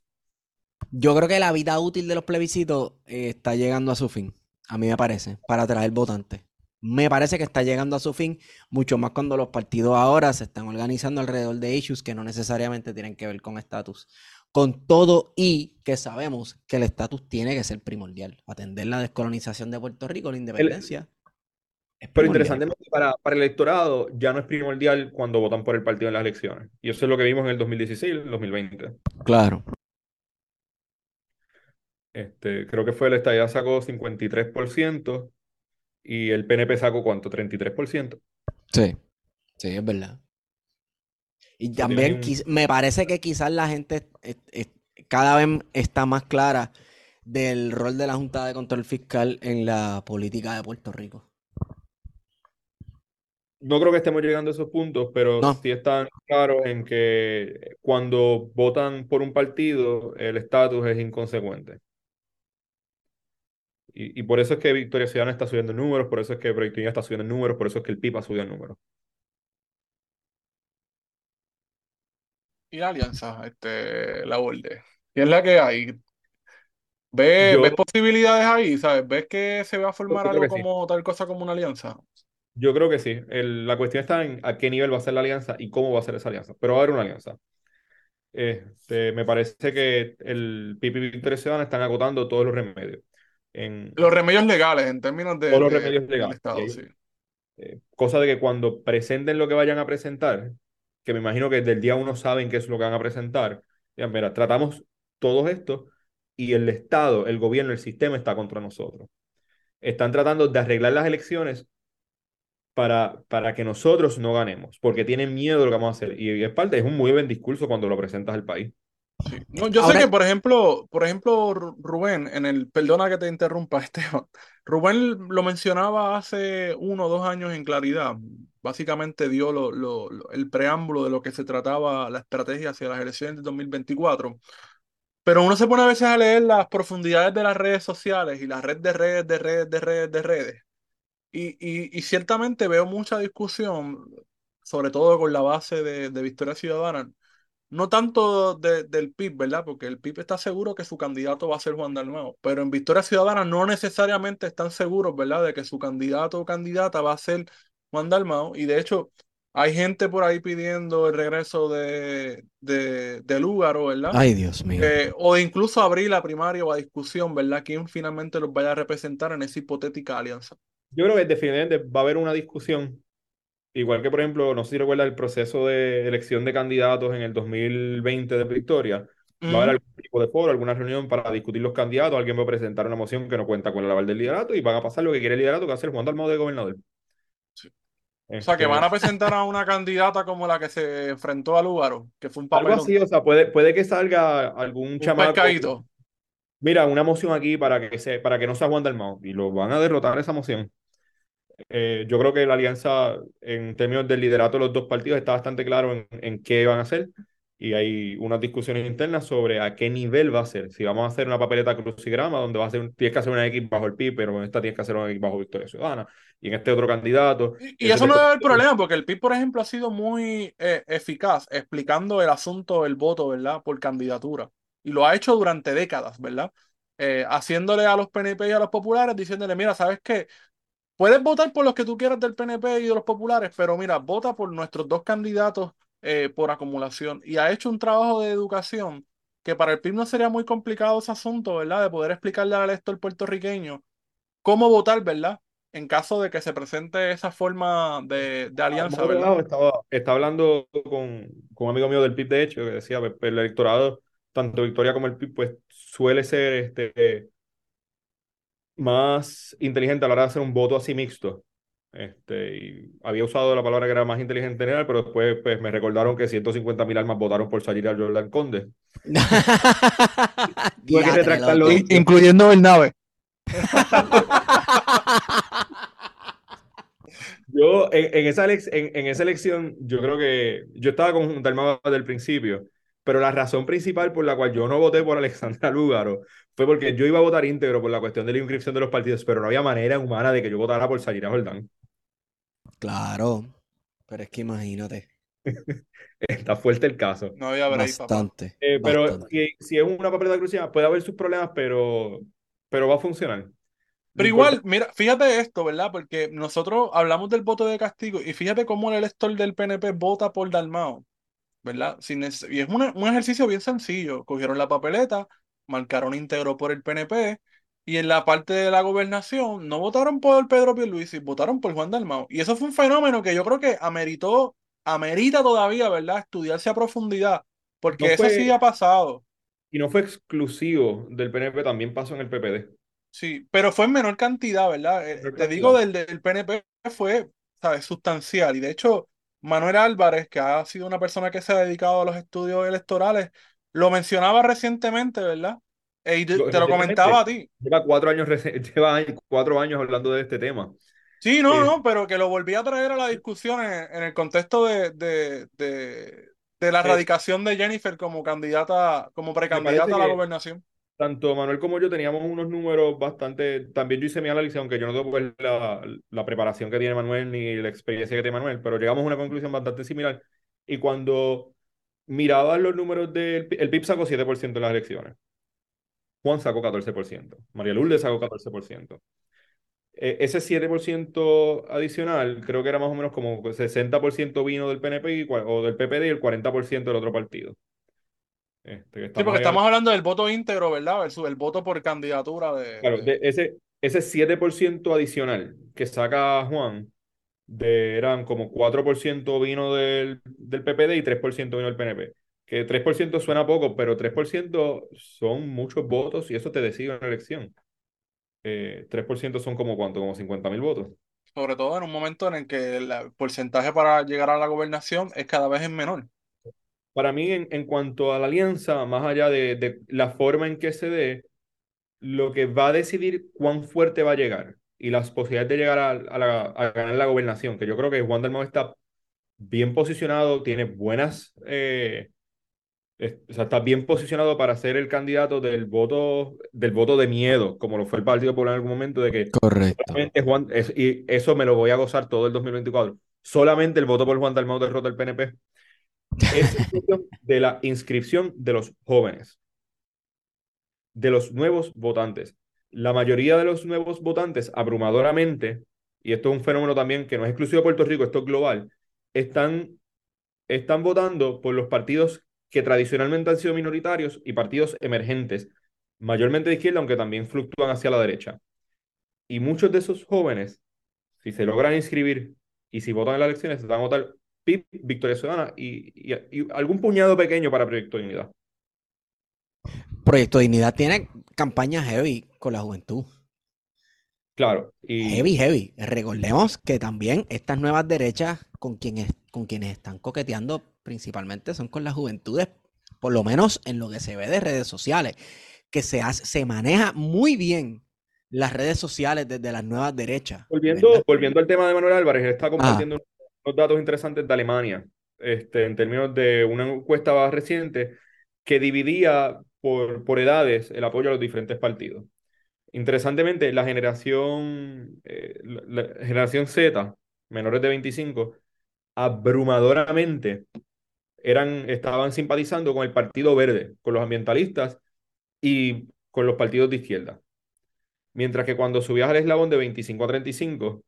Yo creo que la vida útil de los plebiscitos eh, está llegando a su fin, a mí me parece, para atraer votantes. Me parece que está llegando a su fin, mucho más cuando los partidos ahora se están organizando alrededor de issues que no necesariamente tienen que ver con estatus. Con todo y que sabemos que el estatus tiene que ser primordial. Atender la descolonización de Puerto Rico, la independencia. Pero interesantemente, para, para el electorado ya no es primordial cuando votan por el partido en las elecciones. Y eso es lo que vimos en el 2016 y el 2020. Claro. Este, creo que fue el estadía sacó 53% y el PNP sacó ¿cuánto? 33%. Sí, sí, es verdad. Y también me parece que quizás la gente es- es- cada vez está más clara del rol de la Junta de Control Fiscal en la política de Puerto Rico. No creo que estemos llegando a esos puntos, pero No. sí están claros en que cuando votan por un partido, el estatus es inconsecuente. Y, y por eso es que Victoria Ciudadana está subiendo en números, por eso es que Proyecto Unidad está subiendo en números, por eso es que el PIB ha subido números. Y la alianza, este, la borde. ¿Qué es la que hay? ¿Ves, Yo- ves posibilidades ahí? ¿Sabes? ¿Ves que se va a formar algo que sí. como tal cosa como una alianza? Yo creo que sí. El- la cuestión está en a qué nivel va a ser la alianza y cómo va a ser esa alianza. Pero va a haber una alianza. Este, me parece que el PIB y Victoria Ciudadana están agotando todos los remedios. En, Los remedios legales en términos de, Todos los de- remedios del legales, Estado, y- sí. eh, cosa de que cuando presenten lo que vayan a presentar, que me imagino que desde el día uno saben qué es lo que van a presentar, digan, mira, tratamos todo esto y el Estado, el gobierno, el sistema está contra nosotros. Están tratando de arreglar las elecciones para, para que nosotros no ganemos, porque tienen miedo de lo que vamos a hacer. Y es parte, es un muy buen discurso cuando lo presentas al país. Sí. No, yo Ahora- sé que, por ejemplo, por ejemplo, Ru- Rubén, en el, perdona que te interrumpa, Esteban, Rubén lo mencionaba hace uno o dos años en claridad. Básicamente dio lo- lo- lo- el preámbulo de lo que se trataba la estrategia hacia las elecciones de 2024. Pero uno se pone a veces a leer las profundidades de las redes sociales y la red de redes, de redes, de redes, de redes. Y, y, y ciertamente veo mucha discusión, sobre todo con la base de, de Victoria Ciudadana, no tanto de- del PIB, ¿verdad? Porque el PIB está seguro que su candidato va a ser Juan Dalmau, pero en Victoria Ciudadana no necesariamente están seguros, ¿verdad? De que su candidato o candidata va a ser Juan Dalmau. Y de hecho, hay gente por ahí pidiendo el regreso de, de, de Lúgaro, ¿verdad? Ay, Dios mío. Eh, o incluso abrir la primaria o a discusión, ¿verdad? ¿Quién finalmente los vaya a representar en esa hipotética alianza? Yo creo que definitivamente va a haber una discusión, igual que por ejemplo, no sé si recuerdas el proceso de elección de candidatos en el 2020 de Victoria, va a haber algún tipo de foro, alguna reunión para discutir los candidatos, alguien va a presentar una moción que no cuenta con el aval del liderato y van a pasar lo que quiere el liderato, que va a ser Juan Dalmau de gobernador. Sí. O sea, que Este, van a presentar a una candidata como la que se enfrentó a Lúgaro, que fue un algo papelón, así, o sea, puede, puede que salga algún un chamaco, pescadito. mira, una moción aquí para que, se, para que no sea Juan Dalmau, y lo van a derrotar esa moción. Eh, yo creo que la alianza en términos del liderato de los dos partidos está bastante claro en, en qué van a hacer y hay unas discusiones internas sobre a qué nivel va a ser. Si vamos a hacer una papeleta crucigrama donde va a ser, tienes que hacer una X bajo el PIB, pero en esta tienes que hacer una X bajo Victoria Ciudadana y en este otro candidato. Y, y eso Entonces, no debe haber problema, porque el PIB, por ejemplo, ha sido muy eh, eficaz explicando el asunto del voto, ¿verdad? Por candidatura. Y lo ha hecho durante décadas, ¿verdad? Eh, haciéndole a los PNP y a los populares, diciéndole, mira, ¿sabes qué? Puedes votar por los que tú quieras del PNP y de los populares, pero mira, vota por nuestros dos candidatos eh, por acumulación. Y ha hecho un trabajo de educación que para el PIB no sería muy complicado ese asunto, ¿verdad? De poder explicarle al elector puertorriqueño cómo votar, ¿verdad? En caso de que se presente esa forma de, de alianza, Por otro ¿verdad? estaba, estaba hablando con, con un amigo mío del PIB, de hecho, que decía pues, el electorado, tanto Victoria como el PIB, pues suele ser este, más inteligente a la hora de hacer un voto así mixto. Este, y había usado la palabra que era más inteligente en general, pero después pues, me recordaron que 150 mil almas votaron por salir a Jordan Conde. Tuve que retractarlo. incluyendo el nave. Yo, en, en esa elec- en, en esa elección, yo creo que yo estaba con Dalmau desde el principio, pero la razón principal por la cual yo no voté por Alexandra Lúgaro fue porque yo iba a votar íntegro por la cuestión de la inscripción de los partidos, pero no había manera humana de que yo votara por salir a Jordán. Claro, pero es que imagínate. Está fuerte el caso. No había break, papá. Bastante. Eh, pero bastante. si, si es una papeleta crucial, puede haber sus problemas, pero, pero va a funcionar. Pero igual, mira, fíjate esto, ¿verdad? Porque nosotros hablamos del voto de castigo y fíjate cómo el elector del PNP vota por Dalmao, ¿verdad? Sin y es una- un ejercicio bien sencillo. Cogieron la papeleta, marcaron íntegro por el PNP y en la parte de la gobernación no votaron por Pedro Pierluisi, votaron por Juan Dalmao. Y eso fue un fenómeno que yo creo que ameritó, amerita todavía, ¿verdad? Estudiarse a profundidad, porque No eso fue- sí ha pasado. Y no fue exclusivo del PNP, también pasó en el PPD. Sí, pero fue en menor cantidad, ¿verdad? Eh, Menor te digo, del, cantidad. del PNP fue, ¿sabes? Sustancial. Y de hecho, Manuel Álvarez, que ha sido una persona que se ha dedicado a los estudios electorales, lo mencionaba recientemente, ¿verdad? Y te, Lo- te lo comentaba a ti. Lleva cuatro años, lleva cuatro años hablando de este tema. Sí, no, Eh, no, pero que lo volví a traer a la discusión en, en el contexto de, de, de, de la Eh, radicación de Jennifer como candidata, como precandidata a la gobernación. tanto Manuel como yo teníamos unos números bastante. También yo hice mi análisis, aunque yo no tengo pues, la, la preparación que tiene Manuel ni la experiencia que tiene Manuel, pero llegamos a una conclusión bastante similar. Y cuando mirabas los números del el PIB sacó 7% en las elecciones, Juan sacó 14%, María Lourdes sacó 14%. Eh, ese 7% adicional creo que era más o menos como 60% vino del PNP o del PPD y el 40% del otro partido. Este, Sí, porque estamos hablando del voto íntegro, ¿verdad? Versus el voto por candidatura de, Claro, de ese, ese 7% adicional que saca Juan, de, eran como 4% vino del, del PPD y 3% vino del PNP. Que 3% suena poco, pero 3% son muchos votos y eso te decide una elección. Eh, 3% son como cuánto, como 50 mil votos. sobre todo en un momento en el que el porcentaje para llegar a la gobernación es cada vez menor. Para mí, en, en cuanto a la alianza, más allá de, de la forma en que se dé, lo que va a decidir cuán fuerte va a llegar y las posibilidades de llegar a, a la- a ganar la gobernación, que yo creo que Juan Dalmau está bien posicionado, tiene buenas, eh, es- o sea, está bien posicionado para ser el candidato del voto, del voto de miedo, como lo fue el Partido Popular en algún momento, de que Correcto. Juan, es- y eso me lo voy a gozar todo el 2024, solamente el voto por Juan Dalmau derrota al PNP. Es de la inscripción de los jóvenes de los nuevos votantes. La mayoría de los nuevos votantes, abrumadoramente, y esto es un fenómeno también que no es exclusivo de Puerto Rico, esto es global, están, están votando por los partidos que tradicionalmente han sido minoritarios y partidos emergentes, mayormente de izquierda, aunque también fluctúan hacia la derecha. Y muchos de esos jóvenes, si se logran inscribir y si votan en las elecciones, se van a votar PIB, Victoria Ciudadana y, y- algún puñado pequeño para Proyecto de Unidad. Proyecto Dignidad tiene campaña heavy con la juventud. Claro, y Heavy, heavy. Recordemos que también estas nuevas derechas con quienes, con quienes están coqueteando principalmente son con las juventudes, por lo menos en lo que se ve de redes sociales, que se, hace- se maneja muy bien las redes sociales desde las nuevas derechas. Volviendo, ¿verdad? volviendo al tema de Manuel Álvarez, él está compartiendo unos datos interesantes de Alemania, este, en términos de una encuesta reciente que dividía por, por edades el apoyo a los diferentes partidos. Interesantemente, la generación, eh, generación Z, menores de 25, abrumadoramente eran, estaban simpatizando con el Partido Verde, con los ambientalistas y con los partidos de izquierda. Mientras que cuando subías al eslabón de 25 a 35,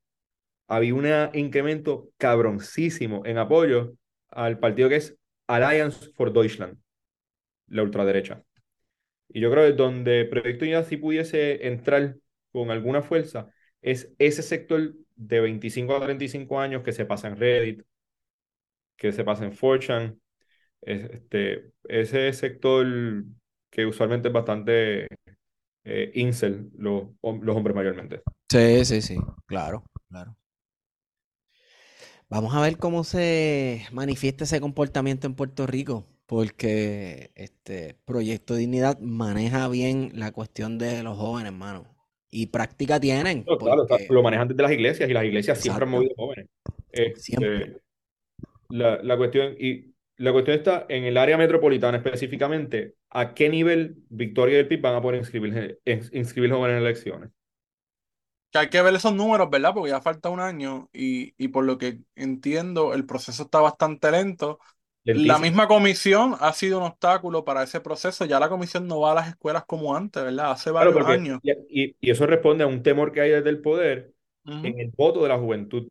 había un incremento cabroncísimo en apoyo al partido que es Alliance for Deutschland, la ultraderecha. Y yo creo que donde Proyecto Unidad sí pudiese entrar con alguna fuerza es ese sector de 25 a 35 años que se pasa en Reddit, que se pasa en 4chan, es- este, ese sector que usualmente es bastante eh, incel, los, los hombres mayormente. Sí, sí, sí, claro, claro. Vamos a ver cómo se manifiesta ese comportamiento en Puerto Rico, porque este Proyecto Dignidad maneja bien la cuestión de los jóvenes, hermano. Y práctica tienen, No, claro, lo manejan desde las iglesias y las iglesias siempre han movido jóvenes. Este, Siempre. la, la cuestión, y la cuestión está en el área metropolitana específicamente, ¿a qué nivel Victoria y el PIB van a poder inscribir, inscribir jóvenes en elecciones? Que hay que ver esos números, ¿verdad? Porque ya falta un año y, y por lo que entiendo, el proceso está bastante lento. La misma comisión ha sido un obstáculo para ese proceso. Ya la comisión no va a las escuelas como antes, ¿verdad? Hace varios años. y, y- eso responde a un temor que hay desde el poder en el voto de la juventud.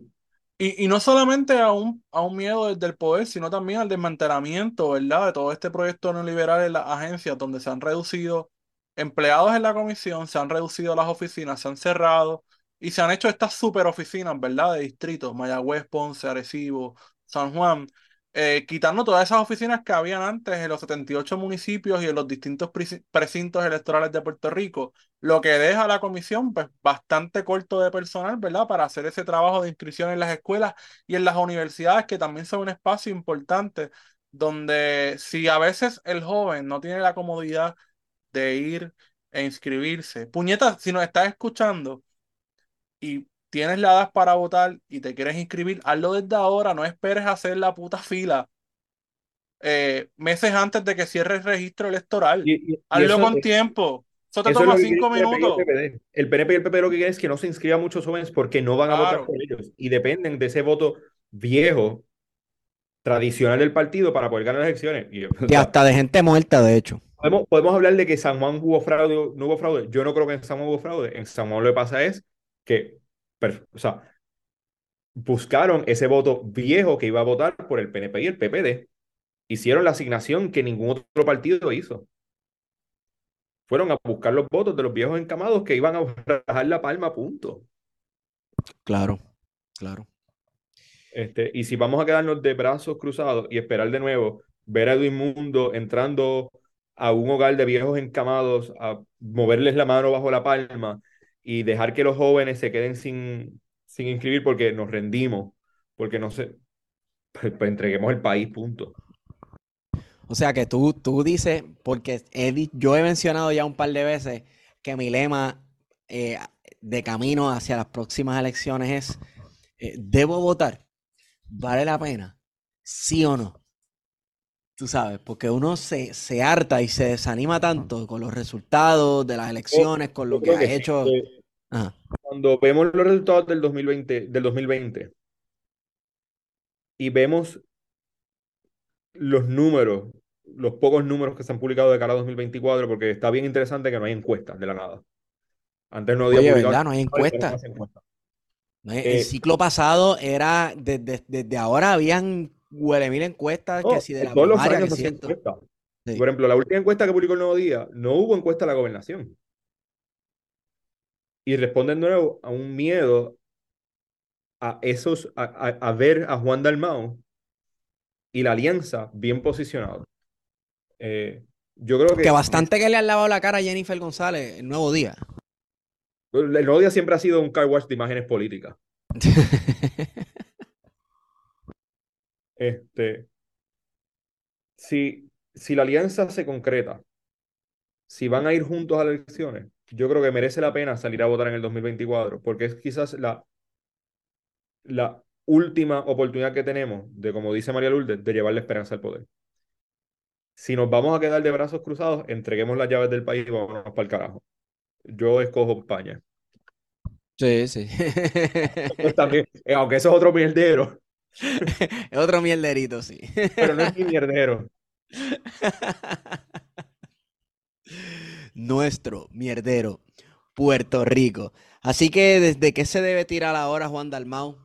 Y, y no solamente a un, a un miedo desde el poder, sino también al desmantelamiento, ¿verdad? De todo este proyecto neoliberal en las agencias, donde se han reducido empleados en la comisión, se han reducido las oficinas, se han cerrado y se han hecho estas super oficinas, ¿verdad? De distritos, Mayagüez, Ponce, Arecibo, San Juan, eh, quitando todas esas oficinas que habían antes en los 78 municipios y en los distintos preci- precintos electorales de Puerto Rico lo que deja la comisión, pues bastante corto de personal, ¿verdad? Para hacer ese trabajo de inscripción en las escuelas y en las universidades, que también son un espacio importante, donde si a veces el joven no tiene la comodidad de ir e inscribirse, puñeta, si nos estás escuchando y tienes la edad para votar y te quieres inscribir, hazlo desde ahora, no esperes a hacer la puta fila eh, meses antes de que cierre el registro electoral. Y, y- y Hazlo eso, con tiempo. Eso te eso toma cinco quiere el PNP y el minutos. El PNP y el PP lo que quieren es que no se inscriban muchos jóvenes porque no van a votar por ellos y dependen de ese voto viejo, tradicional del partido para poder ganar las elecciones. Y, o Y sea, hasta de gente muerta, de hecho. podemos, podemos hablar de que San Juan hubo fraude, o no hubo fraude. Yo no creo que en San Juan hubo fraude. En San Juan lo que pasa es que, o sea, buscaron ese voto viejo que iba a votar por el PNP y el PPD. Hicieron la asignación que ningún otro partido hizo. Fueron a buscar los votos de los viejos encamados que iban a rajar la palma, punto. Claro, claro. Este, y si vamos a quedarnos de brazos cruzados y esperar de nuevo ver a Edwin Mundo entrando a un hogar de viejos encamados, a moverles la mano bajo la palma y dejar que los jóvenes se queden sin, sin inscribir porque nos rendimos, porque no sé, pues, pues entreguemos el país, punto. O sea que tú, tú dices, porque he yo he mencionado ya un par de veces que mi lema eh, de camino hacia las próximas elecciones es, eh, ¿debo votar? ¿Vale la pena? ¿Sí o no? Tú sabes, porque uno se, se harta y se desanima tanto con los resultados de las elecciones, con lo que ha que sí, hecho. que cuando vemos los resultados del 2020, del 2020 y vemos los números, los pocos números que se han publicado de cara a 2024, porque está bien interesante que no hay encuestas de la nada. Antes no había Oye, ¿verdad? No hay encuestas. no. No, El Eh, ciclo pasado era, desde, desde ahora habían huele mil encuestas, No, que si de la todos los años que encuestas. Sí. Por ejemplo, la última encuesta que publicó el Nuevo Día, no hubo encuesta a la gobernación. Y responde de nuevo a un miedo a esos, a, a- a ver a Juan Dalmau y la alianza bien posicionados. Eh, yo creo que Que bastante que le han lavado la cara a Jennifer González, el nuevo día. el Nuevo Día siempre ha sido un car wash de imágenes políticas. Este, si, si la alianza se concreta, si van a ir juntos a las elecciones, yo creo que merece la pena salir a votar en el 2024, porque es quizás la, la última oportunidad que tenemos de, como dice María Lourdes, de llevar la esperanza al poder. Si nos vamos a quedar de brazos cruzados, entreguemos las llaves del país y vámonos para el carajo. Yo escojo España. Sí, sí. Pues también, eh, aunque eso es otro mierdero, Es otro mierderito, sí. pero no es mi mierdero. Nuestro mierdero, Puerto Rico. Así que, ¿desde qué se debe tirar ahora Juan Dalmau?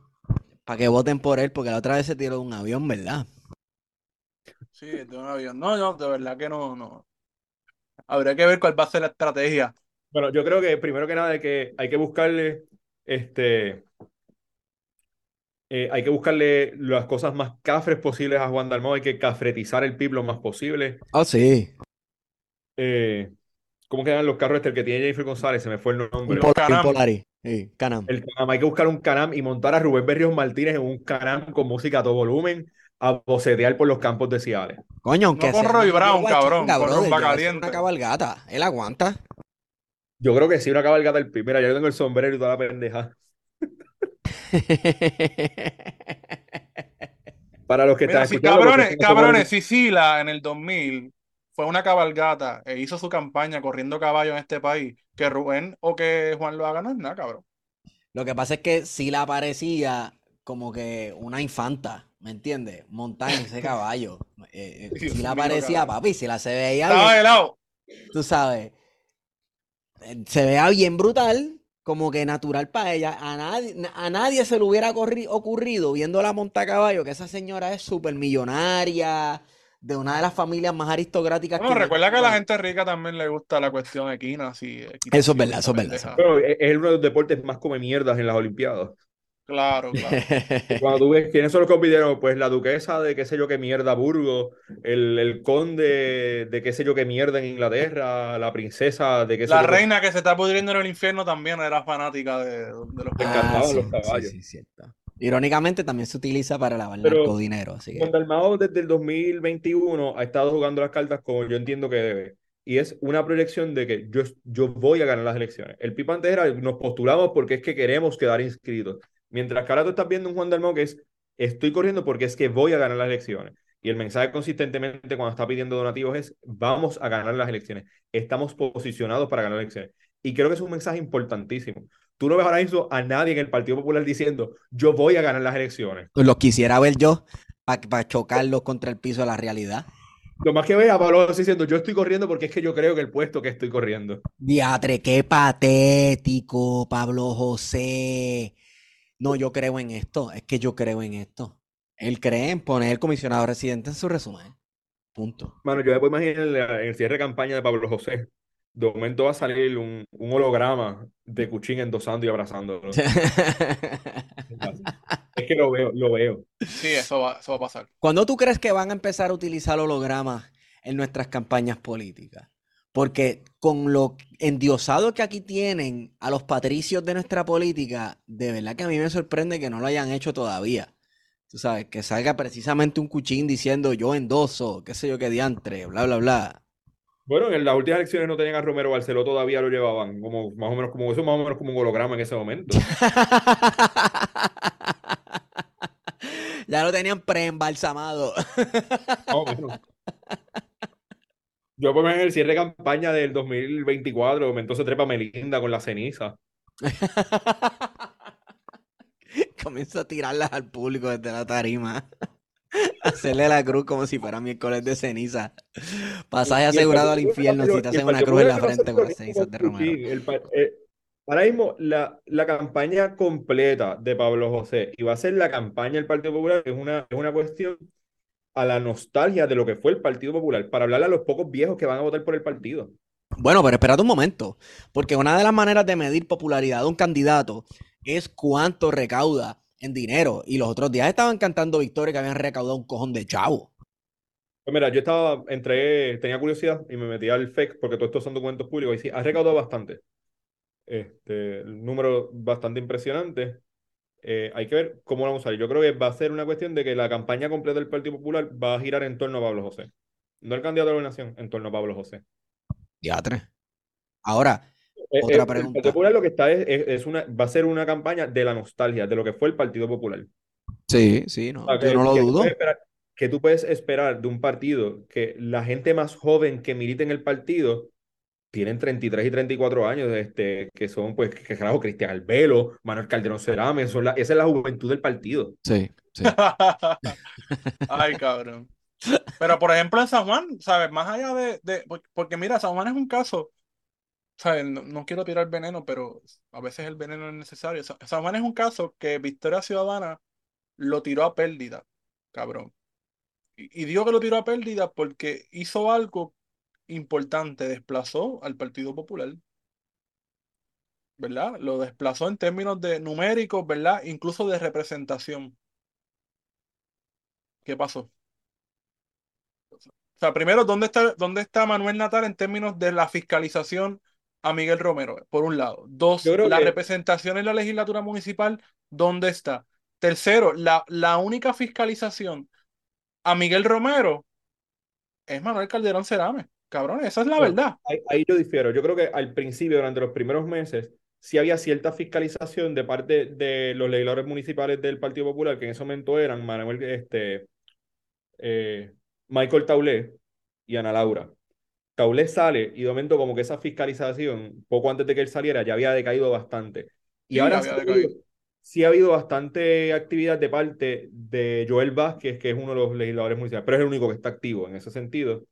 Para que voten por él, porque la otra vez se tiró de un avión, ¿verdad? Sí, de un avión. No, no, de verdad que no, no. Habría que ver cuál va a ser la estrategia. Bueno, yo creo que primero que nada hay que, hay que buscarle, este, eh, hay que buscarle las cosas más cafres posibles a Juan Dalmau, hay que cafretizar el PIB lo más posible. Oh, sí. Eh, ¿cómo quedan los carros este el que tiene Jennifer González? Se me fue el nombre. Polari, un Canam. Polari. Sí, Canam. El Canam, hay que buscar un Canam y montar a Rubén Berrios Martínez en un Canam con música a todo volumen a bocetear por los campos de Ciales. Coño, aunque No con sea Roy una Brown, guachanga, cabrón, con rumba caliente. una cabalgata. Él aguanta. Yo creo que sí, una cabalgata del PIB. Mira, yo tengo el sombrero y toda la pendeja. Para los que Mira, están si cabrones, cabrones, Sicila en el 2000 fue una cabalgata e hizo su campaña corriendo caballo en este país, que Rubén o que Juan lo haga no es nada, cabrón. Lo que pasa es que sí la parecía como que una infanta, ¿me entiendes? Montada en ese caballo. Eh, eh, sí la parecía, papi, si la se veía Estaba bien, helado. tú sabes. eh, Se veía bien brutal, como que natural para ella. A nadie, a nadie se le hubiera ocurrido, viendo la monta a caballo, que esa señora es súper millonaria, de una de las familias más aristocráticas Bueno, que recuerda que a la gente rica también le gusta la cuestión equina, así. Eso es verdad, eso es verdad, eso es Bueno, es es uno de los deportes más come mierdas en las Olimpiadas. Claro, claro. Cuando tú ves quiénes son los que compitieron, pues la duquesa de qué sé yo qué mierda Burgos, el, el conde de qué sé yo qué mierda en Inglaterra, la princesa de qué sé La yo qué- reina que se está pudriendo en el infierno también era fanática de, de los Ah, sí, los sí, caballos. sí, cierto. Irónicamente también se utiliza para lavar Pero- narcodinero, así que... Dalmao desde el 2021 ha estado jugando las cartas como yo entiendo que debe. Y es una proyección de que yo, yo voy a ganar las elecciones. El pipa antes era, nos postulamos porque es que queremos quedar inscritos. Mientras que ahora tú estás viendo un Juan Dalmao que es, estoy corriendo porque es que voy a ganar las elecciones. Y el mensaje consistentemente cuando está pidiendo donativos es, vamos a ganar las elecciones. Estamos posicionados para ganar las elecciones. Y creo que es un mensaje importantísimo. Tú no ves ahora mismo a nadie en el Partido Popular diciendo, yo voy a ganar las elecciones. Los quisiera ver yo para chocarlos contra el piso de la realidad. Lo más que vea a Pablo José diciendo, yo estoy corriendo porque es que yo creo que el puesto que estoy corriendo. Diatre, qué patético, Pablo José. No, yo creo en esto, es que yo creo en esto. Él cree en poner el comisionado residente en su resumen. Punto. Mano, yo me puedo imaginar en, la- en el cierre de campaña de Pablo José. De momento va a salir un, un holograma de Cuchín endosando y abrazándolo. Es que lo veo, lo veo. Sí, eso va, eso va a pasar. ¿Cuándo tú crees que van a empezar a utilizar hologramas en nuestras campañas políticas? Porque con lo endiosado que aquí tienen a los patricios de nuestra política, de verdad que a mí me sorprende que no lo hayan hecho todavía. Tú sabes, que salga precisamente un cuchín diciendo yo endoso, qué sé yo qué diantre, bla, bla, bla. Bueno, en las últimas elecciones no tenían a Romero Barceló, todavía lo llevaban, como más o menos como eso, más o menos como un holograma en ese momento. Ya lo tenían preembalsamado. Más o menos. Yo por ejemplo, en el cierre de campaña del 2024, de momento se trepa Melinda con la ceniza. Comienza a tirarlas al público desde la tarima. Hacerle la cruz como si fuera miércoles de ceniza. Pasaje asegurado al infierno si te hacen una cruz en la frente con las cenizas de Romero. El eh, ahora mismo, la, la campaña completa de Pablo José y va a ser la campaña del Partido Popular, es una, es una cuestión a la nostalgia de lo que fue el Partido Popular, para hablarle a los pocos viejos que van a votar por el partido. Bueno, pero espérate un momento, porque una de las maneras de medir popularidad de un candidato es cuánto recauda en dinero. Y los otros días estaban cantando victoria que habían recaudado un cojón de chavo. Pues mira, yo estaba, entré, tenía curiosidad y me metí al FEC, porque todos estos son documentos públicos, y sí, ha recaudado bastante. Este, número bastante impresionante. Eh, hay que ver cómo vamos a usar. Yo creo que va a ser una cuestión de que la campaña completa del Partido Popular va a girar en torno a Pablo José. No el candidato a la nación, en torno a Pablo José. Diatre. Ahora, Eh, Otra eh, El pregunta. Partido Popular lo que está es, es- una, va a ser una campaña de la nostalgia, de lo que fue el Partido Popular. sí, sí, no, O sea, yo que- no lo que tú dudo. puedes esperar- que tú puedes esperar de un partido que la gente más joven que milita en el partido tienen 33 y 34 años, este, que son, pues, que carajo, Cristian Albelo, Manuel Calderón Cerame, son la- esa es la juventud del partido. Sí, sí. Ay, cabrón. Pero por ejemplo en San Juan, ¿sabes? Más allá de, de- por- porque mira, San Juan es un caso, ¿sabes? No, no quiero tirar veneno, pero a veces el veneno es necesario. Sa- San Juan es un caso que Victoria Ciudadana lo tiró a pérdida, cabrón. Y, y digo que lo tiró a pérdida porque hizo algo importante, desplazó al Partido Popular. ¿Verdad? Lo desplazó en términos de numéricos, ¿verdad? Incluso de representación. ¿Qué pasó? O sea, primero, ¿dónde está, dónde está Manuel Natal en términos de la fiscalización a Miguel Romero? Por un lado. Dos, la que- representación en la legislatura municipal, ¿dónde está? Tercero, la, la única fiscalización a Miguel Romero es Manuel Calderón Cerame. Cabrón, esa es la Bueno, verdad. Ahí, ahí yo difiero. Yo creo que al principio, durante los primeros meses, sí había cierta fiscalización de parte de los legisladores municipales del Partido Popular, que en ese momento eran Manuel, este, eh, Michael Taulé y Ana Laura. Taulé sale y de momento como que esa fiscalización, poco antes de que él saliera, ya había decaído bastante. Y Sí, ahora sí, sí ha habido bastante actividad de parte de Joel Vázquez, que es uno de los legisladores municipales, pero es el único que está activo en ese sentido.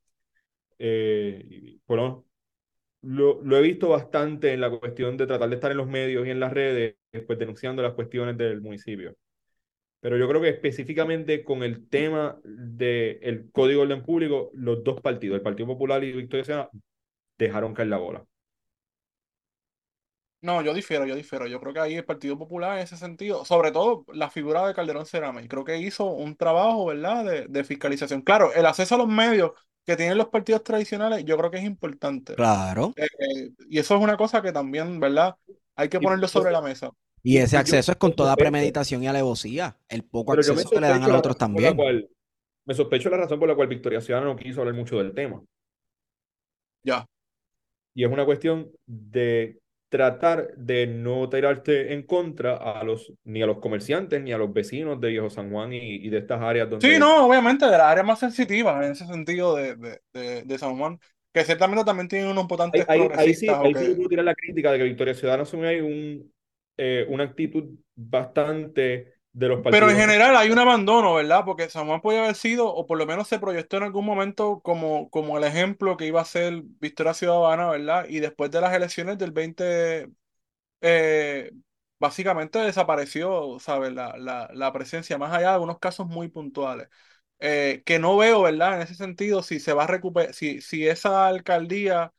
Eh, bueno, lo, lo he visto bastante en la cuestión de tratar de estar en los medios y en las redes, pues denunciando las cuestiones del municipio. Pero yo creo que específicamente con el tema del Código de Orden Público, los dos partidos, el Partido Popular y Victoria Ciudadana, dejaron caer la bola. No, yo difiero, yo difiero. Yo creo que ahí el Partido Popular en ese sentido, sobre todo la figura de Calderón Cerame, creo que hizo un trabajo, ¿verdad?, de, de fiscalización. Claro, el acceso a los medios que tienen los partidos tradicionales, yo creo que es importante. Claro. Eh, eh, y eso es una cosa que también, ¿verdad? Hay que ponerlo sobre la mesa. Y ese yo acceso es con toda premeditación y alevosía. El poco acceso que le dan a los otros también. cual- me sospecho la razón por la cual Victoria Ciudadana no quiso hablar mucho del tema. Ya. Y es una cuestión de tratar de no tirarte en contra a los, ni a los comerciantes, ni a los vecinos de Viejo San Juan y, y de estas áreas donde... Sí, no, obviamente de las áreas más sensitivas en ese sentido de, de, de, de San Juan, que ciertamente también tienen unos votantes ahí, ahí sí, ahí sí que- puedo tirar la crítica de que Victoria Ciudadana asume un, eh, una actitud bastante de los partidos. Pero en general hay un abandono, ¿verdad? Porque San Juan podía haber sido, o por lo menos se proyectó en algún momento como, como el ejemplo que iba a ser Victoria Ciudadana, ¿verdad? Y después de las elecciones del 20, eh, básicamente desapareció, ¿sabes? La, la, la presencia, más allá de unos casos muy puntuales. Eh, que no veo, ¿verdad? En ese sentido, si se va a recuperar, si, si esa alcaldía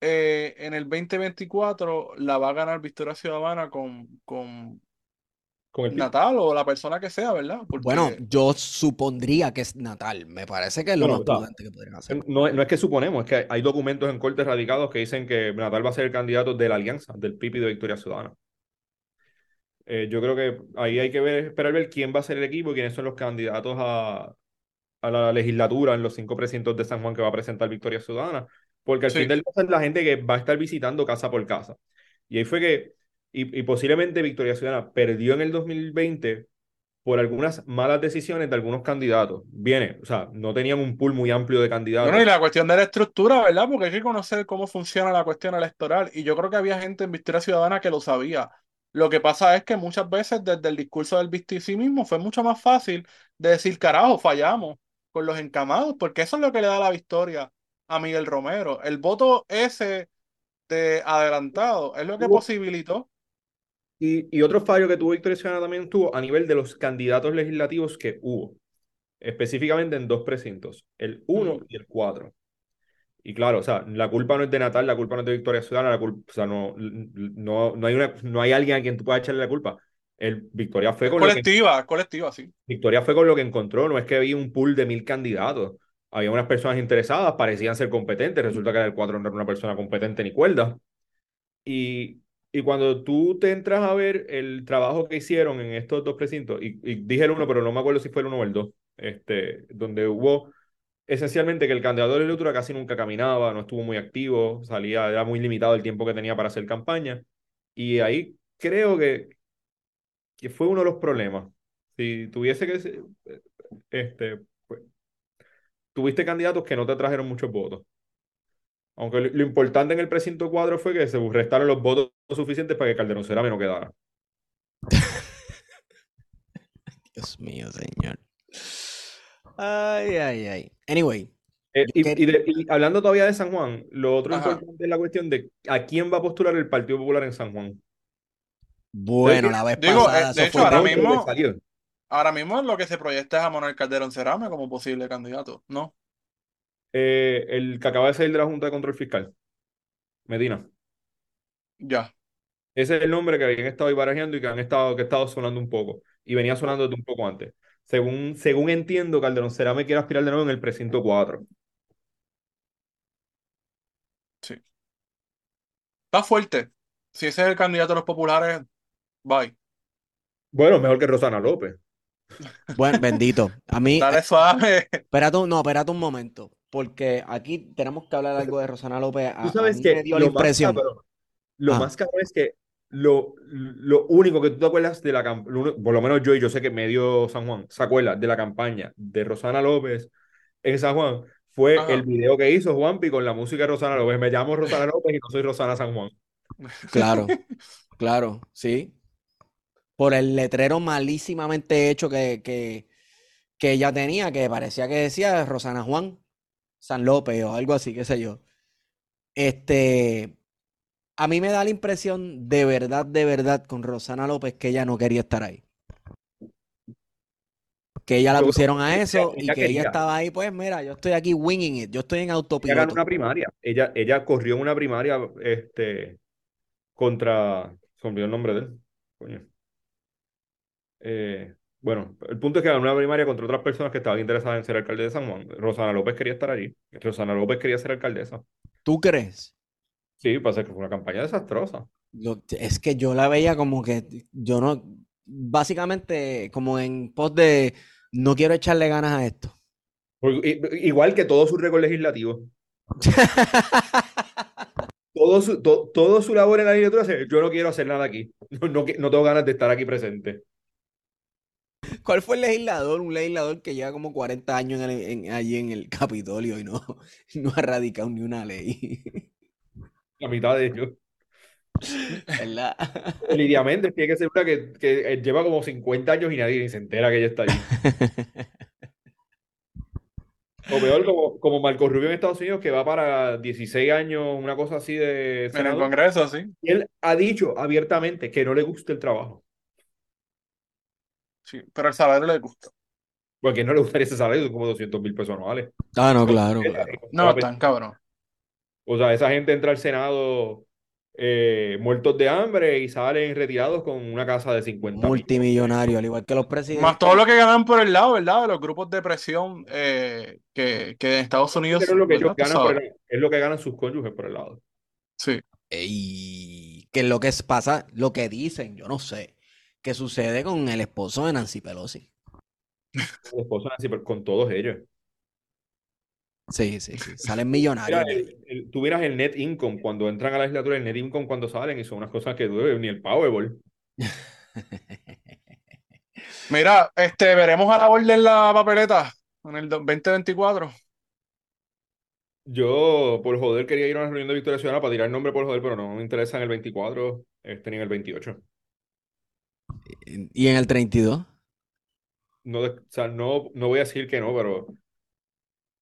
eh, en el 2024 la va a ganar Victoria Ciudadana con, con con el Natal o la persona que sea, ¿verdad? Porque Bueno, yo supondría que es Natal. Me parece que es lo Bueno, más prudente que podrían hacer. No, no es que suponemos, es que hay documentos en cortes radicados que dicen que Natal va a ser el candidato de la alianza, del PIB y de Victoria Ciudadana. Eh, yo creo que ahí hay que ver, esperar ver quién va a ser el equipo y quiénes son los candidatos a, a la legislatura en los cinco precintos de San Juan que va a presentar Victoria Ciudadana. Porque al Sí. fin del día es la gente que va a estar visitando casa por casa. Y ahí fue que, y, y posiblemente Victoria Ciudadana perdió en el 2020 por algunas malas decisiones de algunos candidatos. Viene, o sea, no tenían un pool muy amplio de candidatos. Bueno, y la cuestión de la estructura, ¿verdad? Porque hay que conocer cómo funciona la cuestión electoral. Y yo creo que había gente en Victoria Ciudadana que lo sabía. Lo que pasa es que muchas veces desde el discurso del sí mismo fue mucho más fácil de decir, carajo, fallamos con los encamados, porque eso es lo que le da la victoria a Miguel Romero. El voto ese de adelantado es lo que posibilitó. Y, y otro fallo que tuvo Victoria Ciudadana también tuvo a nivel de los candidatos legislativos que hubo, específicamente en dos precintos, el 1 Ujú. y el 4. Y claro, o sea, la culpa no es de Natal, la culpa no es de Victoria Ciudadana, la culpa, o sea, no, no, no, hay una, no hay alguien a quien tú puedas echarle la culpa. El, Victoria fue con lo que, colectiva, colectiva, sí. Victoria fue con lo que encontró, no es que había un pool de mil candidatos. Había unas personas interesadas, parecían ser competentes, resulta que el 4 no era una persona competente ni cuerda. Y, y cuando tú te entras a ver el trabajo que hicieron en estos dos precintos, y, y dije el uno, pero no me acuerdo si fue el uno o el dos, este, donde hubo esencialmente que el candidato de la casi nunca caminaba, no estuvo muy activo, salía, era muy limitado el tiempo que tenía para hacer campaña. Y ahí creo que, que fue uno de los problemas. Si tuviese que este, pues, tuviste candidatos que no te trajeron muchos votos. Aunque lo, lo importante en el precinto 4 fue que se restaron los votos suficientes para que Calderón Cerame no quedara. Dios mío, señor. Ay, ay, ay. Anyway, Eh, y, quer- y de- y hablando todavía de San Juan, lo otro Ajá. importante es la cuestión de a quién va a postular el Partido Popular en San Juan. bueno, la vez Digo, pasada eh, de eso hecho, fue ahora mismo-. Ahora mismo lo que se proyecta es a Manuel Calderón Cerame como posible candidato, ¿no? Eh, el que acaba de salir de la Junta de Control Fiscal, Medina. Ya. Ese es el nombre que habían estado ahí barajeando y que han estado, que ha estado sonando un poco. Y venía sonando desde un poco antes. Según, según entiendo, Calderón Cerame quiere aspirar de nuevo en el precinto 4. Está fuerte. Si ese es el candidato de los populares, bye. Bueno, mejor que Rosana López. Bueno, bendito. A mí, Dale suave. espérate, un- no, espérate un momento, porque aquí tenemos que hablar algo de Rosana López. A, Tú a sabes mí que me dio la más impresión. Lo Ah. más cabrón es que lo, lo único que tú te acuerdas de la campaña, por lo menos yo y yo sé que medio San Juan se acuerda de la campaña de Rosana López en San Juan, fue Ajá. el video que hizo Juanpi con la música de Rosana López. Me llamo Rosana López y no soy Rosana San Juan. Claro, claro, sí. Por el letrero malísimamente hecho que, que, que ella tenía, que parecía que decía Rosana Juan San López o algo así, qué sé yo. Este, a mí me da la impresión de verdad, de verdad, con Rosana López que ella no quería estar ahí. Que ella la pusieron a eso y que ella estaba ahí, pues mira, yo estoy aquí winging it, yo estoy en Ella ganó autopiloto. una primaria. Ella, ella corrió en una primaria este, contra. Se olvidó el nombre de él. Coño. Eh, bueno, el punto es que ganó una primaria contra otras personas que estaban interesadas en ser alcalde de San Juan. Rosana López quería estar allí. Rosana López quería ser alcaldesa. ¿Tú crees? Sí, pasa que fue una campaña desastrosa. Es que yo la veía como que yo no, básicamente como en pos de no quiero echarle ganas a esto. I- Igual que todo su récord legislativo. Todo su, to- todo su labor en la legislatura yo no quiero hacer nada aquí. No, no, tengo ganas de estar aquí presente. ¿Cuál fue el legislador? Un legislador que lleva como 40 años en el- en- allí en el Capitolio y no, no ha radicado ni una ley. La mitad de ellos. ¿Verdad? Lidia Méndez tiene que ser una que, que eh, lleva como 50 años y nadie ni se entera que ella está allí. O peor, como, como Marco Rubio en Estados Unidos, que va para 16 años, una cosa así de En el senador. Congreso, sí. Y él ha dicho abiertamente que no le gusta el trabajo. Sí, pero el salario le gusta. Porque no le gustaría ese salario, son como 200 mil pesos anuales. Ah, no, claro, claro. No, tan cabrón. O sea, esa gente entra al Senado eh, muertos de hambre y salen retirados con una casa de 50 mil. Multimillonario, al igual que los presidentes. Más todo lo que ganan por el lado, ¿verdad? De los grupos de presión eh, que, que en Estados Unidos. Pero es lo que ellos ganan por el- es lo que ganan sus cónyuges por el lado. Sí. Ey, que es lo que pasa, lo que dicen, yo no sé, que sucede con el esposo de Nancy Pelosi. Su esposa Nancy, pero con todos ellos. Sí, sí, sí. Salen Mira, millonarios. ahí. el- el- tú miras el net income cuando entran a la legislatura, el net income cuando salen y son unas cosas que duelen, ni el Powerball. Mira, este, veremos a la orden en la papeleta en el do- 2024. Yo, por joder, quería ir a una reunión de Victoria Ciudadana para tirar el nombre por joder, pero no me interesa en el 24, este, ni en el 28. Y en el 32. No, o sea, no, no voy a decir que no, pero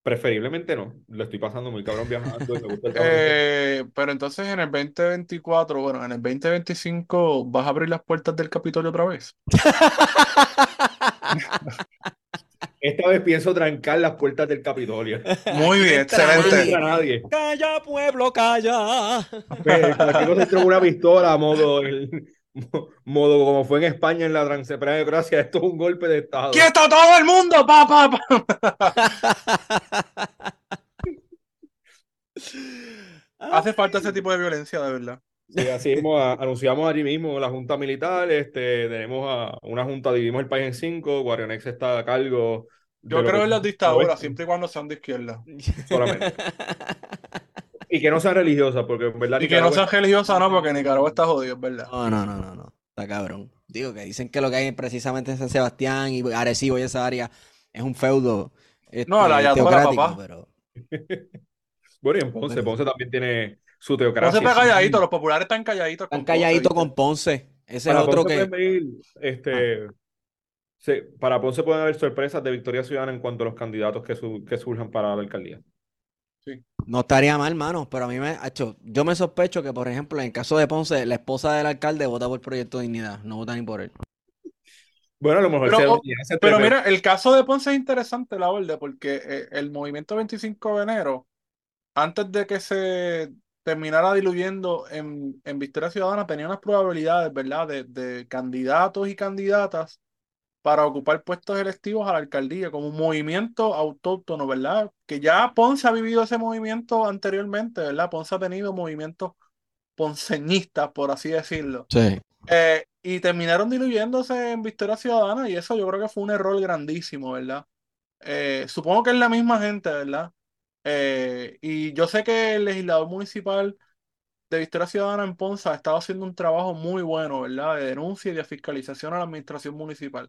preferiblemente no. Lo estoy pasando muy cabrón viajando y me gusta el trabajo que Eh, pero entonces en el 2024, bueno, en el 2025, ¿vas a abrir las puertas del Capitolio otra vez? Esta vez pienso trancar las puertas del Capitolio. Muy bien, No excelente. entra nadie. Calla, pueblo, calla. Pues, Aquí no se una pistola, modo, el- modo como fue en España en la Suprema democracia. Esto es un golpe de Estado. ¡Quieto todo el mundo! ¡Pa, pa, pa! Hace falta ese tipo de violencia, de verdad. Sí, así mismo a- anunciamos allí mismo la Junta Militar. Este, tenemos a una Junta, dividimos el país en cinco. Guarionex está a cargo. de Yo creo que en las es dictaduras, siempre y cuando sean de izquierda. solamente. Y que no sean religiosas, porque en verdad Y que no sean religiosas, no, porque Nicaragua está jodido, es verdad. No, no, no, no, no. Está cabrón. Digo que dicen que lo que hay precisamente en San Sebastián y Arecibo y esa área es un feudo No, la este, ayatola, teocrático, papá. pero Bueno, y en Ponce. Ponce también tiene su No se teocracia. está calladito, los populares están calladitos. están calladitos con Ponce. Ese es otro Ponce que... este, se- para Ponce pueden haber sorpresas de Victoria Ciudadana en cuanto a los candidatos que, su- que surjan para la alcaldía. No estaría mal, mano, pero a mí me, hacho, yo me sospecho que, por ejemplo, en el caso de Ponce, la esposa del alcalde vota por Proyecto Dignidad, no vota ni por él. Bueno, a lo mejor Pero, se oh, Pero mira, el caso de Ponce es interesante, la verdad, porque eh, el movimiento 25 de enero, antes de que se terminara diluyendo en, en Victoria Ciudadana, tenía unas probabilidades, ¿verdad?, de, de candidatos y candidatas para ocupar puestos electivos a la alcaldía, como un movimiento autóctono, ¿verdad? Que ya Ponce ha vivido ese movimiento anteriormente, ¿verdad? Ponce ha tenido movimientos ponceñistas, por así decirlo. Sí. Eh, y terminaron diluyéndose en Victoria Ciudadana y eso yo creo que fue un error grandísimo, ¿verdad? Eh, supongo que es la misma gente, ¿verdad? Eh, y yo sé que el legislador municipal de Victoria Ciudadana en Ponce ha estado haciendo un trabajo muy bueno, ¿verdad? De denuncia y de fiscalización a la administración municipal.